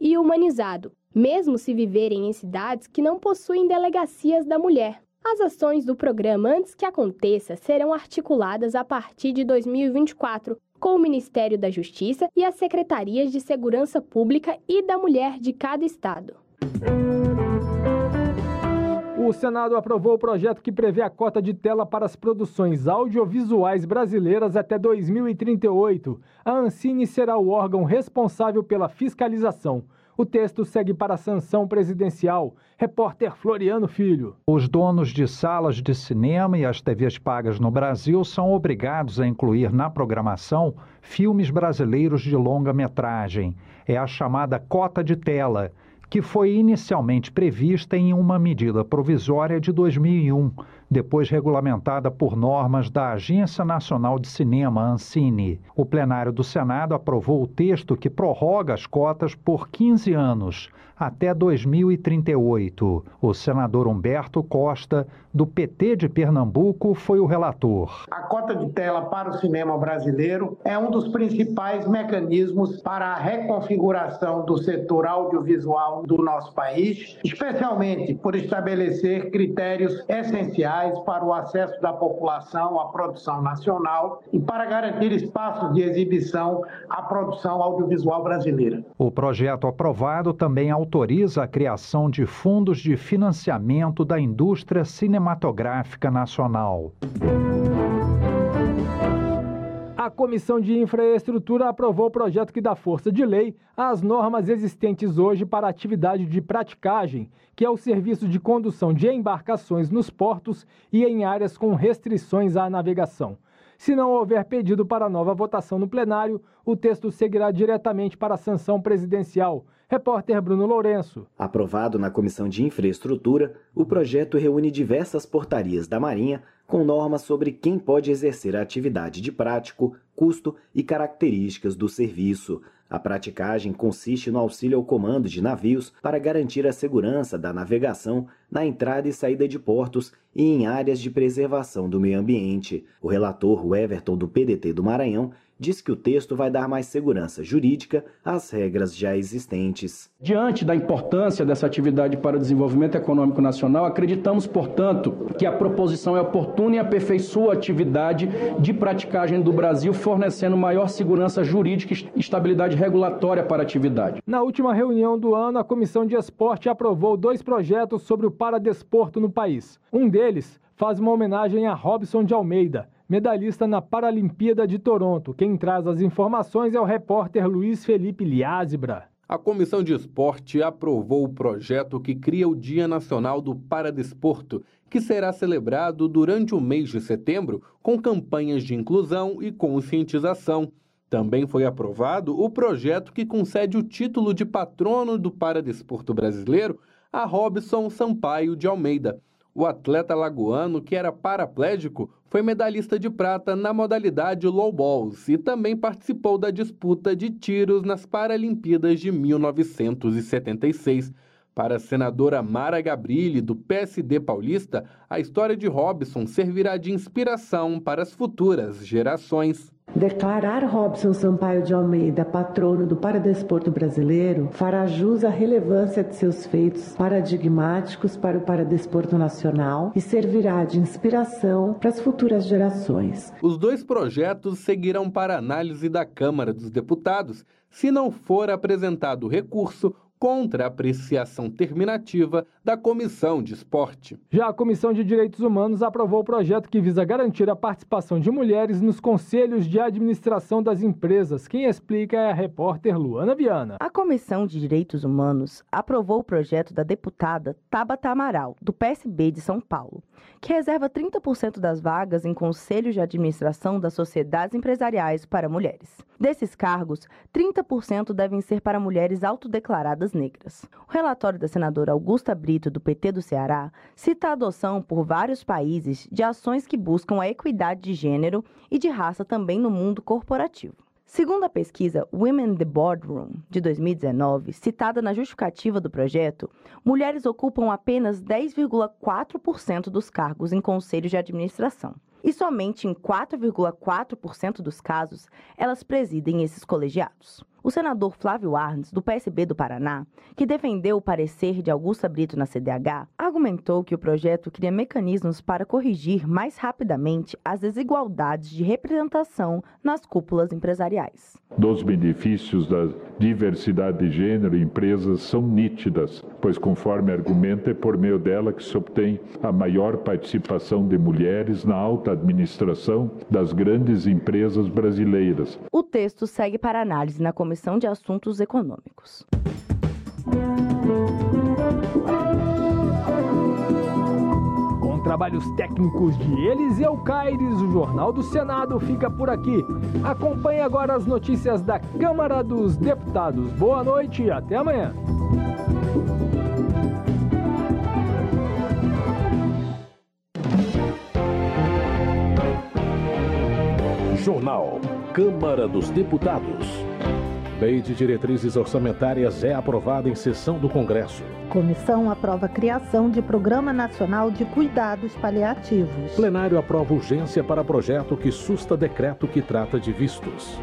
e humanizado, mesmo se viverem em cidades que não possuem delegacias da mulher. As ações do programa Antes que Aconteça serão articuladas a partir de 2024 com o Ministério da Justiça e as secretarias de Segurança Pública e da Mulher de cada estado. O Senado aprovou o projeto que prevê a cota de tela para as produções audiovisuais brasileiras até 2038. A Ancine será o órgão responsável pela fiscalização. O texto segue para a sanção presidencial. Repórter Floriano Filho. Os donos de salas de cinema e as TVs pagas no Brasil são obrigados a incluir na programação filmes brasileiros de longa-metragem. É a chamada cota de tela que foi inicialmente prevista em uma medida provisória de 2001, depois regulamentada por normas da Agência Nacional de Cinema, Ancine. O plenário do Senado aprovou o texto que prorroga as cotas por 15 anos, até 2038. O senador Humberto Costa, do PT de Pernambuco, foi o relator. A cota de tela para o cinema brasileiro é um dos principais mecanismos para a reconfiguração do setor audiovisual do nosso país, especialmente por estabelecer critérios essenciais para o acesso da população à produção nacional e para garantir espaços de exibição à produção audiovisual brasileira. O projeto aprovado também autoriza a criação de fundos de financiamento da indústria cinematográfica nacional. A Comissão de Infraestrutura aprovou o projeto que dá força de lei às normas existentes hoje para a atividade de praticagem, que é o serviço de condução de embarcações nos portos e em áreas com restrições à navegação. Se não houver pedido para nova votação no plenário, o texto seguirá diretamente para a sanção presidencial. Repórter Bruno Lourenço. Aprovado na Comissão de Infraestrutura, o projeto reúne diversas portarias da Marinha com normas sobre quem pode exercer a atividade de prático, custo e características do serviço. A praticagem consiste no auxílio ao comando de navios para garantir a segurança da navegação na entrada e saída de portos e em áreas de preservação do meio ambiente. O relator Everton do PDT do Maranhão diz que o texto vai dar mais segurança jurídica às regras já existentes. Diante da importância dessa atividade para o desenvolvimento econômico nacional, acreditamos, portanto, que a proposição é oportuna e aperfeiçoa a atividade de praticagem do Brasil, fornecendo maior segurança jurídica e estabilidade regulatória para a atividade. Na última reunião do ano, a Comissão de Esporte aprovou dois projetos sobre o paradesporto no país. Um deles faz uma homenagem a Robson de Almeida, medalhista na Paralimpíada de Toronto. Quem traz as informações é o repórter Luiz Felipe Liázebra. A Comissão de Esporte aprovou o projeto que cria o Dia Nacional do Paradesporto, que será celebrado durante o mês de setembro com campanhas de inclusão e conscientização. Também foi aprovado o projeto que concede o título de patrono do paradesporto brasileiro a Robson Sampaio de Almeida. O atleta lagoano, que era paraplégico, foi medalhista de prata na modalidade low balls e também participou da disputa de tiros nas Paralimpíadas de 1976. Para a senadora Mara Gabrilli, do PSD paulista, a história de Robson servirá de inspiração para as futuras gerações. Declarar Robson Sampaio de Almeida patrono do paradesporto brasileiro fará jus à relevância de seus feitos paradigmáticos para o paradesporto nacional e servirá de inspiração para as futuras gerações. Os dois projetos seguirão para análise da Câmara dos Deputados. Se não for apresentado recurso, contra a apreciação terminativa da Comissão de Esporte. Já a Comissão de Direitos Humanos aprovou o projeto que visa garantir a participação de mulheres nos conselhos de administração das empresas. Quem explica é a repórter Luana Viana. A Comissão de Direitos Humanos aprovou o projeto da deputada Tabata Amaral, do PSB de São Paulo, que reserva 30% das vagas em conselhos de administração das sociedades empresariais para mulheres. Desses cargos, 30% devem ser para mulheres autodeclaradas negras. O relatório da senadora Augusta Brito, do PT do Ceará, cita a adoção por vários países de ações que buscam a equidade de gênero e de raça também no mundo corporativo. Segundo a pesquisa Women in the Boardroom de 2019, citada na justificativa do projeto, mulheres ocupam apenas 10,4% dos cargos em conselhos de administração. E somente em 4,4% dos casos elas presidem esses colegiados. O senador Flávio Arnes, do PSB do Paraná, que defendeu o parecer de Augusta Brito na CDH, argumentou que o projeto cria mecanismos para corrigir mais rapidamente as desigualdades de representação nas cúpulas empresariais. Dos benefícios da diversidade de gênero em empresas são nítidas, pois, conforme argumenta, é por meio dela que se obtém a maior participação de mulheres na alta administração das grandes empresas brasileiras. O texto segue para análise na Comissão Comissão de Assuntos Econômicos. Com trabalhos técnicos de Eliseu Caires, o Jornal do Senado fica por aqui. Acompanhe agora as notícias da Câmara dos Deputados. Boa noite e até amanhã. Jornal Câmara dos Deputados. Lei de Diretrizes Orçamentárias é aprovada em sessão do Congresso. Comissão aprova a criação de Programa Nacional de Cuidados Paliativos. Plenário aprova urgência para projeto que susta decreto que trata de vistos.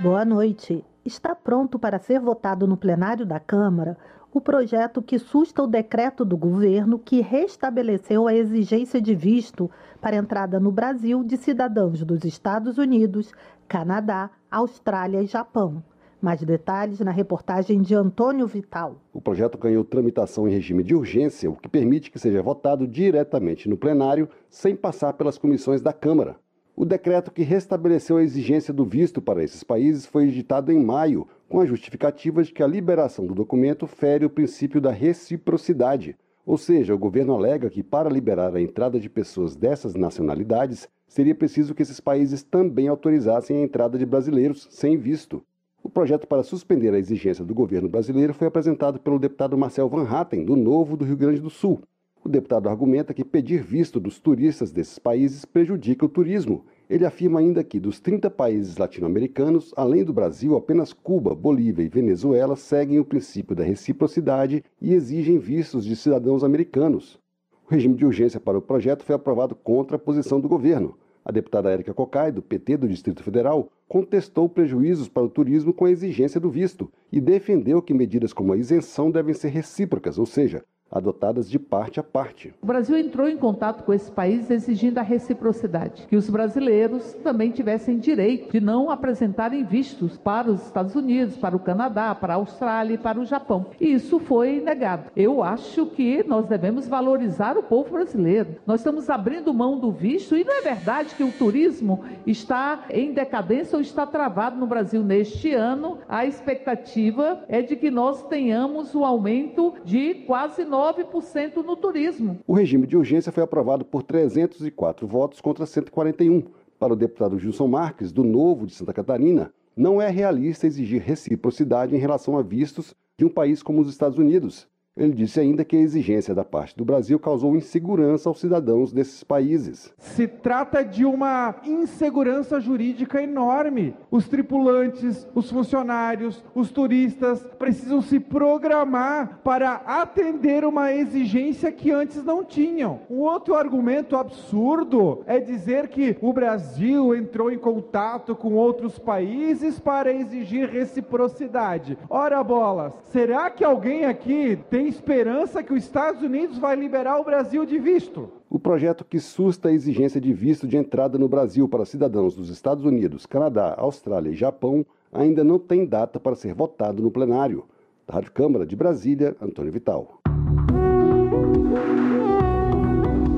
Boa noite. Está pronto para ser votado no plenário da Câmara o projeto que susta o decreto do governo que restabeleceu a exigência de visto para entrada no Brasil de cidadãos dos Estados Unidos, Canadá, Austrália e Japão. Mais detalhes na reportagem de Antônio Vital. O projeto ganhou tramitação em regime de urgência, o que permite que seja votado diretamente no plenário, sem passar pelas comissões da Câmara. O decreto que restabeleceu a exigência do visto para esses países foi editado em maio, com a justificativa de que a liberação do documento fere o princípio da reciprocidade. Ou seja, o governo alega que, para liberar a entrada de pessoas dessas nacionalidades, seria preciso que esses países também autorizassem a entrada de brasileiros sem visto. O projeto para suspender a exigência do governo brasileiro foi apresentado pelo deputado Marcel Van Hatten, do Novo do Rio Grande do Sul. O deputado argumenta que pedir visto dos turistas desses países prejudica o turismo. Ele afirma ainda que, dos 30 países latino-americanos, além do Brasil, apenas Cuba, Bolívia e Venezuela seguem o princípio da reciprocidade e exigem vistos de cidadãos americanos. O regime de urgência para o projeto foi aprovado contra a posição do governo. A deputada Érica Cocai, do PT do Distrito Federal, contestou prejuízos para o turismo com a exigência do visto e defendeu que medidas como a isenção devem ser recíprocas, ou seja, adotadas de parte a parte. O Brasil entrou em contato com esses países exigindo a reciprocidade, que os brasileiros também tivessem direito de não apresentarem vistos para os Estados Unidos, para o Canadá, para a Austrália e para o Japão. E isso foi negado. Eu acho que nós devemos valorizar o povo brasileiro. Nós estamos abrindo mão do visto e não é verdade que o turismo está em decadência ou está travado no Brasil neste ano. A expectativa é de que nós tenhamos um aumento de quase 9% no turismo. O regime de urgência foi aprovado por 304 votos contra 141. Para o deputado Gilson Marques, do Novo de Santa Catarina, não é realista exigir reciprocidade em relação a vistos de um país como os Estados Unidos, ele disse ainda que a exigência da parte do Brasil causou insegurança aos cidadãos desses países. Se trata de uma insegurança jurídica enorme. Os tripulantes, os funcionários, os turistas precisam se programar para atender uma exigência que antes não tinham. Um outro argumento absurdo é dizer que o Brasil entrou em contato com outros países para exigir reciprocidade. Ora bolas, será que alguém aqui tem tem esperança que os Estados Unidos vai liberar o Brasil de visto. O projeto que susta a exigência de visto de entrada no Brasil para cidadãos dos Estados Unidos, Canadá, Austrália e Japão ainda não tem data para ser votado no plenário. Da Rádio Câmara de Brasília, Antônio Vital.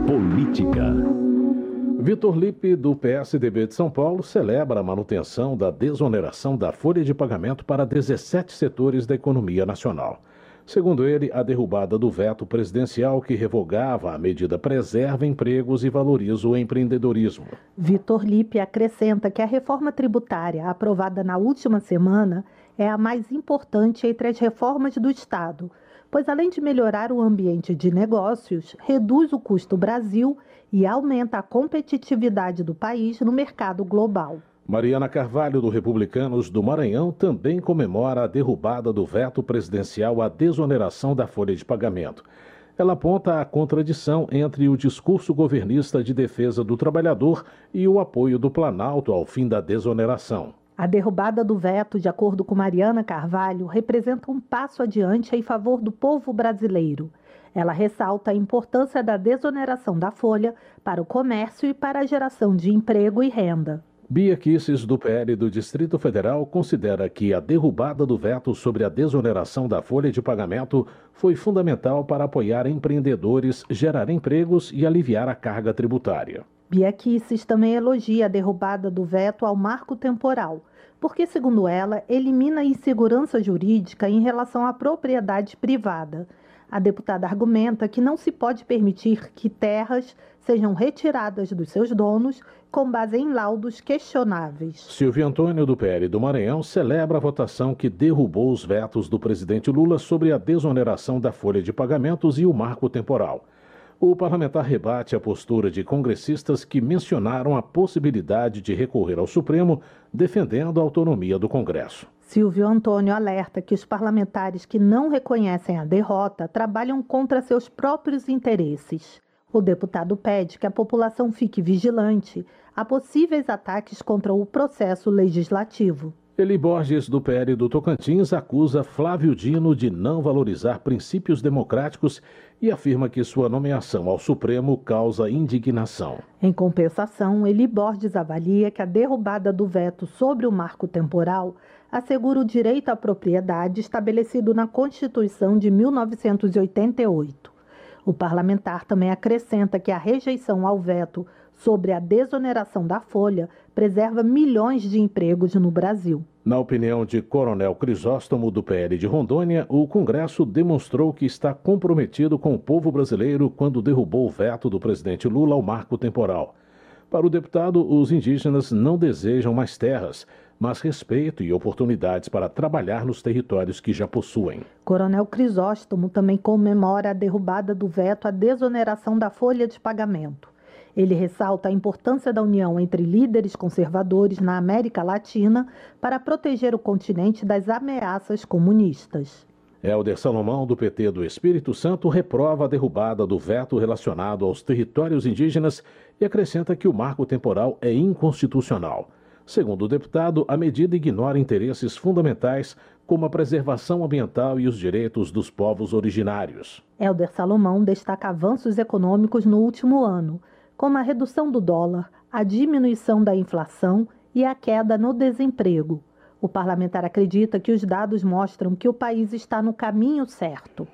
Política. Vitor Lipe, do PSDB de São Paulo, celebra a manutenção da desoneração da folha de pagamento para 17 setores da economia nacional. Segundo ele, a derrubada do veto presidencial que revogava a medida preserva empregos e valoriza o empreendedorismo. Vitor Lipe acrescenta que a reforma tributária aprovada na última semana é a mais importante entre as reformas do Estado, pois além de melhorar o ambiente de negócios, reduz o custo Brasil e aumenta a competitividade do país no mercado global. Mariana Carvalho, do Republicanos do Maranhão, também comemora a derrubada do veto presidencial à desoneração da folha de pagamento. Ela aponta a contradição entre o discurso governista de defesa do trabalhador e o apoio do Planalto ao fim da desoneração. A derrubada do veto, de acordo com Mariana Carvalho, representa um passo adiante em favor do povo brasileiro. Ela ressalta a importância da desoneração da folha para o comércio e para a geração de emprego e renda. Bia Kisses, do PL do Distrito Federal, considera que a derrubada do veto sobre a desoneração da folha de pagamento foi fundamental para apoiar empreendedores, gerar empregos e aliviar a carga tributária. Bia Kisses também elogia a derrubada do veto ao marco temporal, porque, segundo ela, elimina a insegurança jurídica em relação à propriedade privada. A deputada argumenta que não se pode permitir que terras sejam retiradas dos seus donos com base em laudos questionáveis. Silvio Antônio, do PL do Maranhão, celebra a votação que derrubou os vetos do presidente Lula sobre a desoneração da folha de pagamentos e o marco temporal o parlamentar rebate a postura de congressistas que mencionaram a possibilidade de recorrer ao Supremo, defendendo a autonomia do Congresso. Silvio Antônio alerta que os parlamentares que não reconhecem a derrota trabalham contra seus próprios interesses. O deputado pede que a população fique vigilante a possíveis ataques contra o processo legislativo. Eli Borges, do PL do Tocantins, acusa Flávio Dino de não valorizar princípios democráticos e afirma que sua nomeação ao Supremo causa indignação. Em compensação, Eli Borges avalia que a derrubada do veto sobre o marco temporal assegura o direito à propriedade estabelecido na Constituição de 1988. O parlamentar também acrescenta que a rejeição ao veto sobre a desoneração da folha preserva milhões de empregos no Brasil. Na opinião de Coronel Crisóstomo, do PL de Rondônia, o Congresso demonstrou que está comprometido com o povo brasileiro quando derrubou o veto do presidente Lula ao marco temporal. Para o deputado, os indígenas não desejam mais terras, mas respeito e oportunidades para trabalhar nos territórios que já possuem. Coronel Crisóstomo também comemora a derrubada do veto à desoneração da folha de pagamento. Ele ressalta a importância da união entre líderes conservadores na América Latina para proteger o continente das ameaças comunistas. Helder Salomão, do PT do Espírito Santo, reprova a derrubada do veto relacionado aos territórios indígenas e acrescenta que o marco temporal é inconstitucional. Segundo o deputado, a medida ignora interesses fundamentais como a preservação ambiental e os direitos dos povos originários. Helder Salomão destaca avanços econômicos no último ano como a redução do dólar, a diminuição da inflação e a queda no desemprego. O parlamentar acredita que os dados mostram que o país está no caminho certo.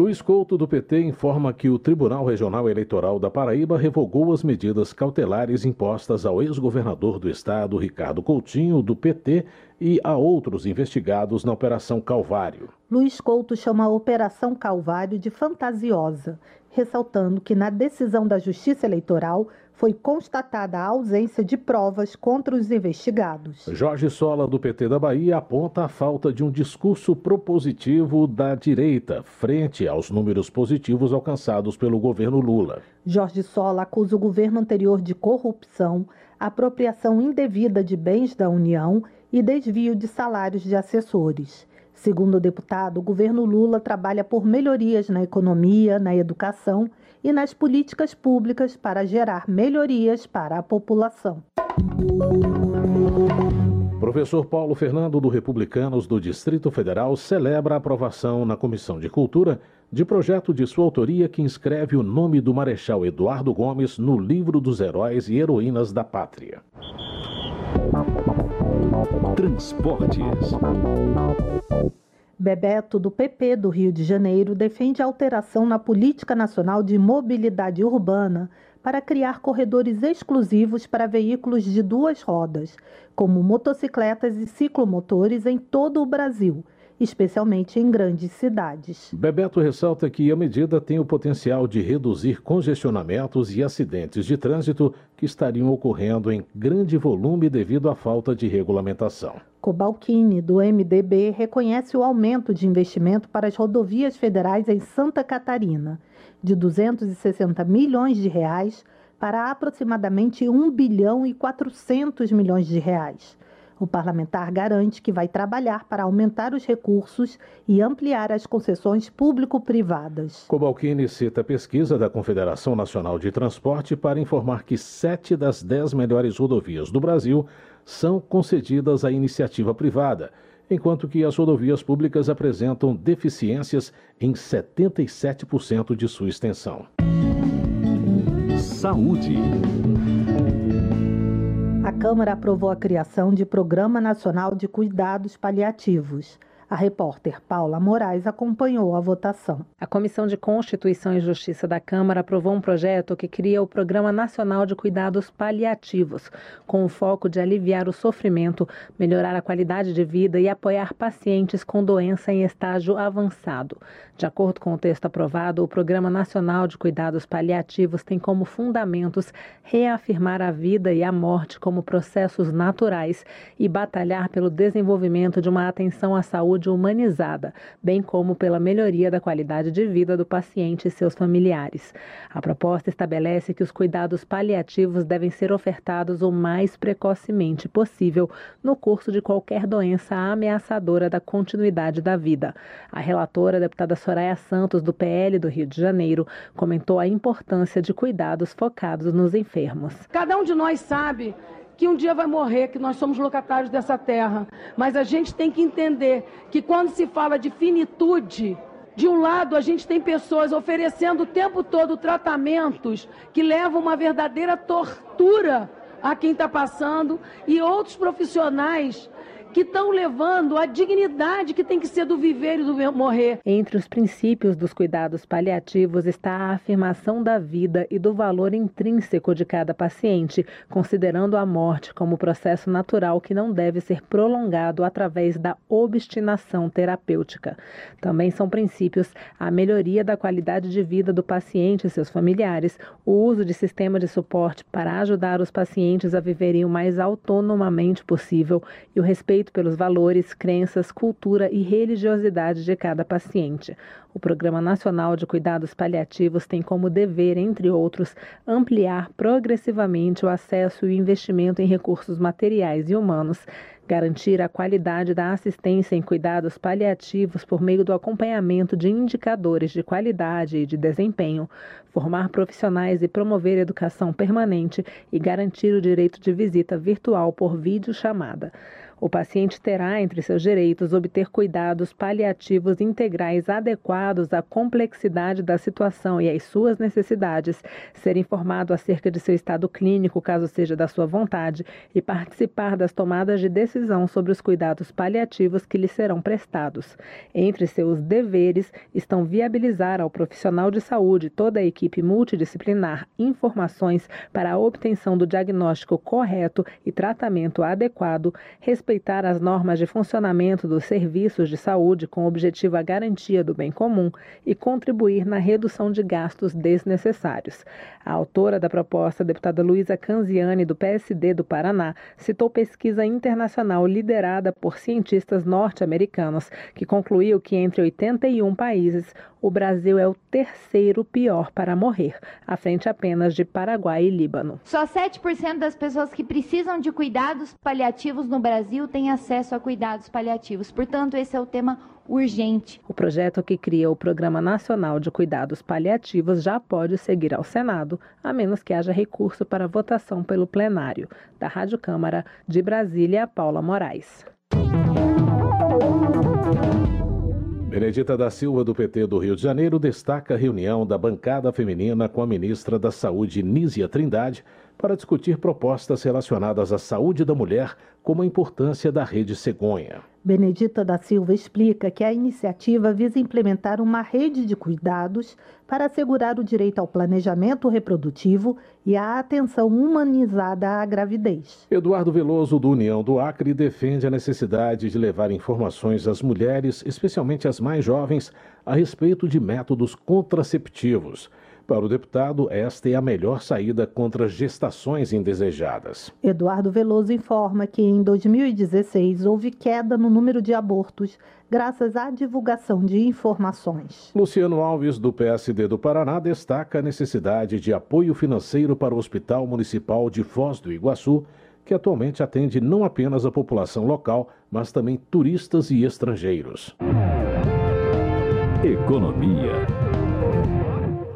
Luiz Couto, do PT, informa que o Tribunal Regional Eleitoral da Paraíba revogou as medidas cautelares impostas ao ex-governador do estado, Ricardo Coutinho, do PT, e a outros investigados na Operação Calvário. Luiz Couto chama a Operação Calvário de fantasiosa ressaltando que na decisão da Justiça Eleitoral foi constatada a ausência de provas contra os investigados. Jorge Sola, do PT da Bahia, aponta a falta de um discurso propositivo da direita frente aos números positivos alcançados pelo governo Lula. Jorge Sola acusa o governo anterior de corrupção, apropriação indevida de bens da União e desvio de salários de assessores. Segundo o deputado, o governo Lula trabalha por melhorias na economia, na educação e nas políticas públicas para gerar melhorias para a população. Professor Paulo Fernando, do Republicanos do Distrito Federal, celebra a aprovação na Comissão de Cultura de projeto de sua autoria que inscreve o nome do Marechal Eduardo Gomes no livro dos heróis e heroínas da pátria. Transportes. Bebeto, do PP do Rio de Janeiro, defende alteração na Política Nacional de Mobilidade Urbana para criar corredores exclusivos para veículos de duas rodas, como motocicletas e ciclomotores em todo o Brasil especialmente em grandes cidades. Bebeto ressalta que a medida tem o potencial de reduzir congestionamentos e acidentes de trânsito que estariam ocorrendo em grande volume devido à falta de regulamentação. Cobalcini, do MDB, reconhece o aumento de investimento para as rodovias federais em Santa Catarina, de 260 milhões de reais para aproximadamente 1 bilhão e 400 milhões de reais. O parlamentar garante que vai trabalhar para aumentar os recursos e ampliar as concessões público-privadas. Cobalcini cita a pesquisa da Confederação Nacional de Transporte para informar que sete das dez melhores rodovias do Brasil são concedidas à iniciativa privada, enquanto que as rodovias públicas apresentam deficiências em 77% de sua extensão. Saúde. A Câmara aprovou a criação de Programa Nacional de Cuidados Paliativos. A repórter Paula Moraes acompanhou a votação. A Comissão de Constituição e Justiça da Câmara aprovou um projeto que cria o Programa Nacional de Cuidados Paliativos, com o foco de aliviar o sofrimento, melhorar a qualidade de vida e apoiar pacientes com doença em estágio avançado. De acordo com o texto aprovado, o Programa Nacional de Cuidados Paliativos tem como fundamentos reafirmar a vida e a morte como processos naturais e batalhar pelo desenvolvimento de uma atenção à saúde humanizada, bem como pela melhoria da qualidade de vida do paciente e seus familiares. A proposta estabelece que os cuidados paliativos devem ser ofertados o mais precocemente possível no curso de qualquer doença ameaçadora da continuidade da vida. A relatora, a deputada Soraya Santos, do PL do Rio de Janeiro, comentou a importância de cuidados focados nos enfermos. Cada um de nós sabe que um dia vai morrer, que nós somos locatários dessa terra. Mas a gente tem que entender que quando se fala de finitude, de um lado, a gente tem pessoas oferecendo o tempo todo tratamentos que levam uma verdadeira tortura a quem está passando, e outros profissionais que estão levando a dignidade que tem que ser do viver e do morrer. Entre os princípios dos cuidados paliativos está a afirmação da vida e do valor intrínseco de cada paciente, considerando a morte como processo natural que não deve ser prolongado através da obstinação terapêutica. Também são princípios a melhoria da qualidade de vida do paciente e seus familiares, o uso de sistema de suporte para ajudar os pacientes a viverem o mais autonomamente possível e o respeito respeito pelos valores, crenças, cultura e religiosidade de cada paciente. O Programa Nacional de Cuidados Paliativos tem como dever, entre outros, ampliar progressivamente o acesso e o investimento em recursos materiais e humanos, garantir a qualidade da assistência em cuidados paliativos por meio do acompanhamento de indicadores de qualidade e de desempenho, formar profissionais e promover educação permanente e garantir o direito de visita virtual por videochamada. O paciente terá entre seus direitos obter cuidados paliativos integrais adequados à complexidade da situação e às suas necessidades, ser informado acerca de seu estado clínico, caso seja da sua vontade, e participar das tomadas de decisão sobre os cuidados paliativos que lhe serão prestados. Entre seus deveres estão viabilizar ao profissional de saúde toda a equipe multidisciplinar informações para a obtenção do diagnóstico correto e tratamento adequado, respeitar as normas de funcionamento dos serviços de saúde com objetivo a garantia do bem comum e contribuir na redução de gastos desnecessários. A autora da proposta, a deputada Luísa Canziani, do PSD do Paraná, citou pesquisa internacional liderada por cientistas norte-americanos, que concluiu que entre 81 países, o Brasil é o terceiro pior para morrer, à frente apenas de Paraguai e Líbano. Só 7% das pessoas que precisam de cuidados paliativos no Brasil têm acesso a cuidados paliativos. Portanto, esse é o tema urgente. O projeto que cria o Programa Nacional de Cuidados Paliativos já pode seguir ao Senado, a menos que haja recurso para votação pelo plenário. Da Rádio Câmara de Brasília, Paula Moraes. Benedita da Silva, do PT do Rio de Janeiro, destaca a reunião da bancada feminina com a ministra da Saúde, Nízia Trindade, para discutir propostas relacionadas à saúde da mulher, como a importância da rede cegonha. Benedita da Silva explica que a iniciativa visa implementar uma rede de cuidados para assegurar o direito ao planejamento reprodutivo e à atenção humanizada à gravidez. Eduardo Veloso, do União do Acre, defende a necessidade de levar informações às mulheres, especialmente às mais jovens, a respeito de métodos contraceptivos. Para o deputado, esta é a melhor saída contra gestações indesejadas. Eduardo Veloso informa que em 2016 houve queda no número de abortos graças à divulgação de informações. Luciano Alves, do PSD do Paraná, destaca a necessidade de apoio financeiro para o Hospital Municipal de Foz do Iguaçu que atualmente atende não apenas a população local, mas também turistas e estrangeiros. Economia.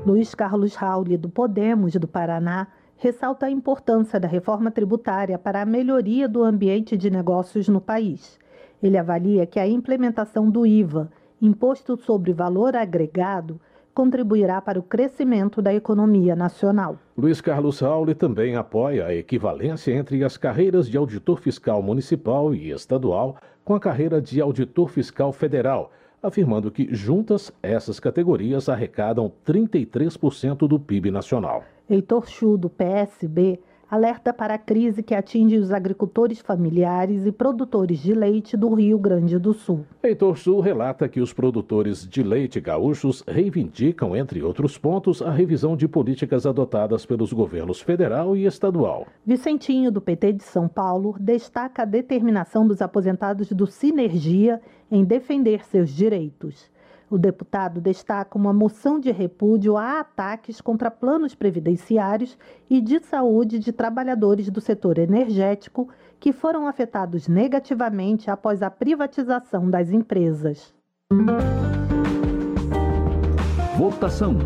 Luiz Carlos Rauli, do Podemos do Paraná, ressalta a importância da reforma tributária para a melhoria do ambiente de negócios no país. Ele avalia que a implementação do IVA, Imposto sobre Valor Agregado, contribuirá para o crescimento da economia nacional. Luiz Carlos Rauli também apoia a equivalência entre as carreiras de auditor fiscal municipal e estadual com a carreira de auditor fiscal federal, afirmando que juntas essas categorias arrecadam 33% do PIB nacional. Heitor Chu, do PSB, alerta para a crise que atinge os agricultores familiares e produtores de leite do Rio Grande do Sul. Heitor Sul relata que os produtores de leite gaúchos reivindicam, entre outros pontos, a revisão de políticas adotadas pelos governos federal e estadual. Vicentinho, do PT de São Paulo, destaca a determinação dos aposentados do Sinergia em defender seus direitos. O deputado destaca uma moção de repúdio a ataques contra planos previdenciários e de saúde de trabalhadores do setor energético que foram afetados negativamente após a privatização das empresas. Votação.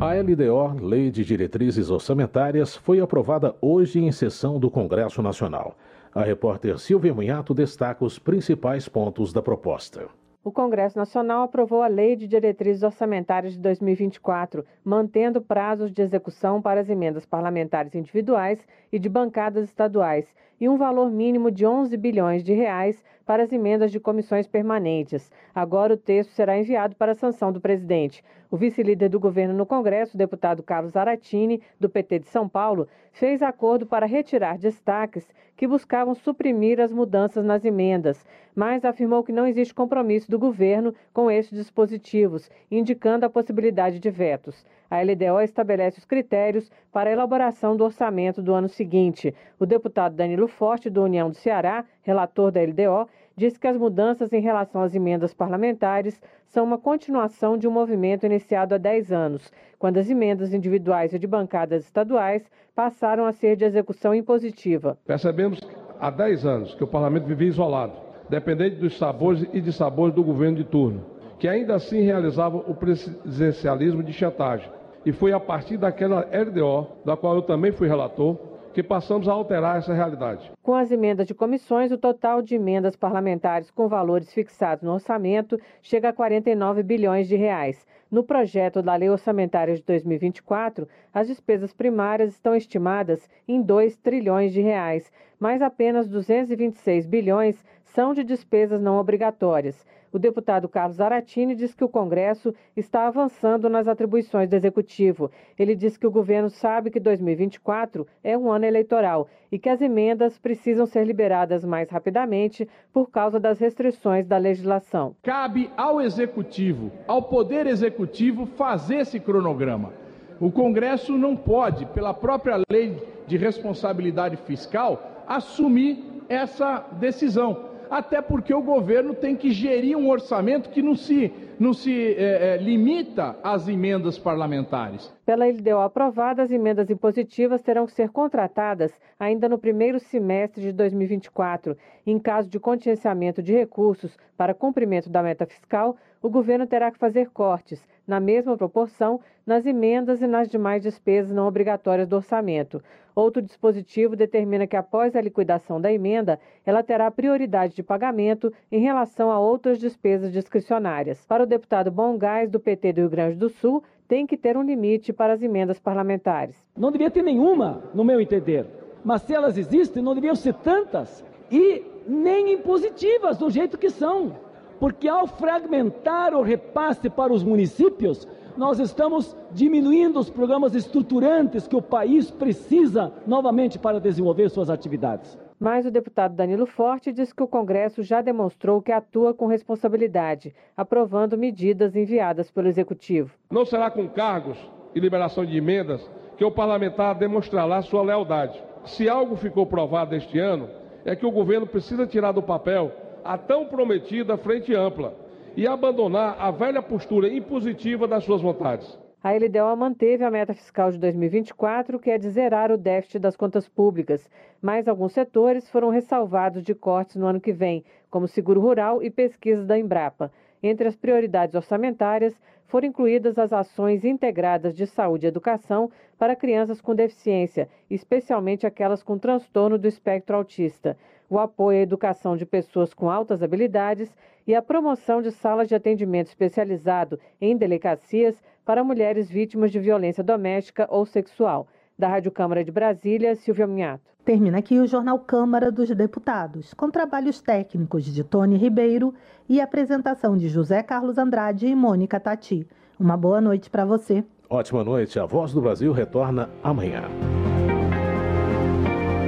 A LDO, Lei de Diretrizes Orçamentárias, foi aprovada hoje em sessão do Congresso Nacional. A repórter Silvia Munhato destaca os principais pontos da proposta. O Congresso Nacional aprovou a Lei de Diretrizes Orçamentárias de 2024, mantendo prazos de execução para as emendas parlamentares individuais e de bancadas estaduais e um valor mínimo de 11 bilhões de reais para as emendas de comissões permanentes. Agora o texto será enviado para a sanção do presidente. O vice-líder do governo no Congresso, deputado Carlos Aratini, do PT de São Paulo, fez acordo para retirar destaques que buscavam suprimir as mudanças nas emendas, mas afirmou que não existe compromisso do governo com estes dispositivos, indicando a possibilidade de vetos. A LDO estabelece os critérios para a elaboração do orçamento do ano seguinte. O deputado Danilo Forte, do União do Ceará, relator da LDO, disse que as mudanças em relação às emendas parlamentares são uma continuação de um movimento iniciado há 10 anos, quando as emendas individuais e de bancadas estaduais passaram a ser de execução impositiva. Percebemos há 10 anos que o parlamento vivia isolado, dependente dos sabores e dissabores do governo de turno, que ainda assim realizava o presidencialismo de chantagem. E foi a partir daquela LDO, da qual eu também fui relator, que passamos a alterar essa realidade. Com as emendas de comissões, o total de emendas parlamentares com valores fixados no orçamento chega a 49 bilhões de reais. No projeto da Lei Orçamentária de 2024, as despesas primárias estão estimadas em 2 trilhões de reais, mas apenas 226 bilhões são de despesas não obrigatórias. O deputado Carlos Aratini diz que o Congresso está avançando nas atribuições do Executivo. Ele diz que o governo sabe que 2024 é um ano eleitoral e que as emendas precisam ser liberadas mais rapidamente por causa das restrições da legislação. Cabe ao Executivo, ao Poder Executivo, fazer esse cronograma. O Congresso não pode, pela própria lei de responsabilidade fiscal, assumir essa decisão até porque o governo tem que gerir um orçamento que não se, não se é, é, limita às emendas parlamentares. Pela LDO aprovada, as emendas impositivas terão que ser contratadas ainda no primeiro semestre de 2024. Em caso de contingenciamento de recursos para cumprimento da meta fiscal, o governo terá que fazer cortes, na mesma proporção, nas emendas e nas demais despesas não obrigatórias do orçamento. Outro dispositivo determina que, após a liquidação da emenda, ela terá prioridade de pagamento em relação a outras despesas discricionárias. Para o deputado Bom Gás, do PT do Rio Grande do Sul, tem que ter um limite para as emendas parlamentares. Não devia ter nenhuma, no meu entender. Mas se elas existem, não deviam ser tantas e nem impositivas do jeito que são. Porque ao fragmentar o repasse para os municípios, nós estamos diminuindo os programas estruturantes que o país precisa novamente para desenvolver suas atividades. Mas o deputado Danilo Forte diz que o Congresso já demonstrou que atua com responsabilidade, aprovando medidas enviadas pelo Executivo. Não será com cargos e liberação de emendas que o parlamentar demonstrará sua lealdade. Se algo ficou provado este ano, é que o governo precisa tirar do papel a tão prometida frente ampla e abandonar a velha postura impositiva das suas vontades. A LDO manteve a meta fiscal de 2024, que é de zerar o déficit das contas públicas, mas alguns setores foram ressalvados de cortes no ano que vem, como seguro rural e pesquisas da Embrapa. Entre as prioridades orçamentárias foram incluídas as ações integradas de saúde e educação para crianças com deficiência, especialmente aquelas com transtorno do espectro autista, o apoio à educação de pessoas com altas habilidades e a promoção de salas de atendimento especializado em delegacias para mulheres vítimas de violência doméstica ou sexual. Da Rádio Câmara de Brasília, Silvia Minhato. Termina aqui o Jornal Câmara dos Deputados, com trabalhos técnicos de Tony Ribeiro e apresentação de José Carlos Andrade e Mônica Tati. Uma boa noite para você. Ótima noite. A Voz do Brasil retorna amanhã.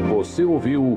Você ouviu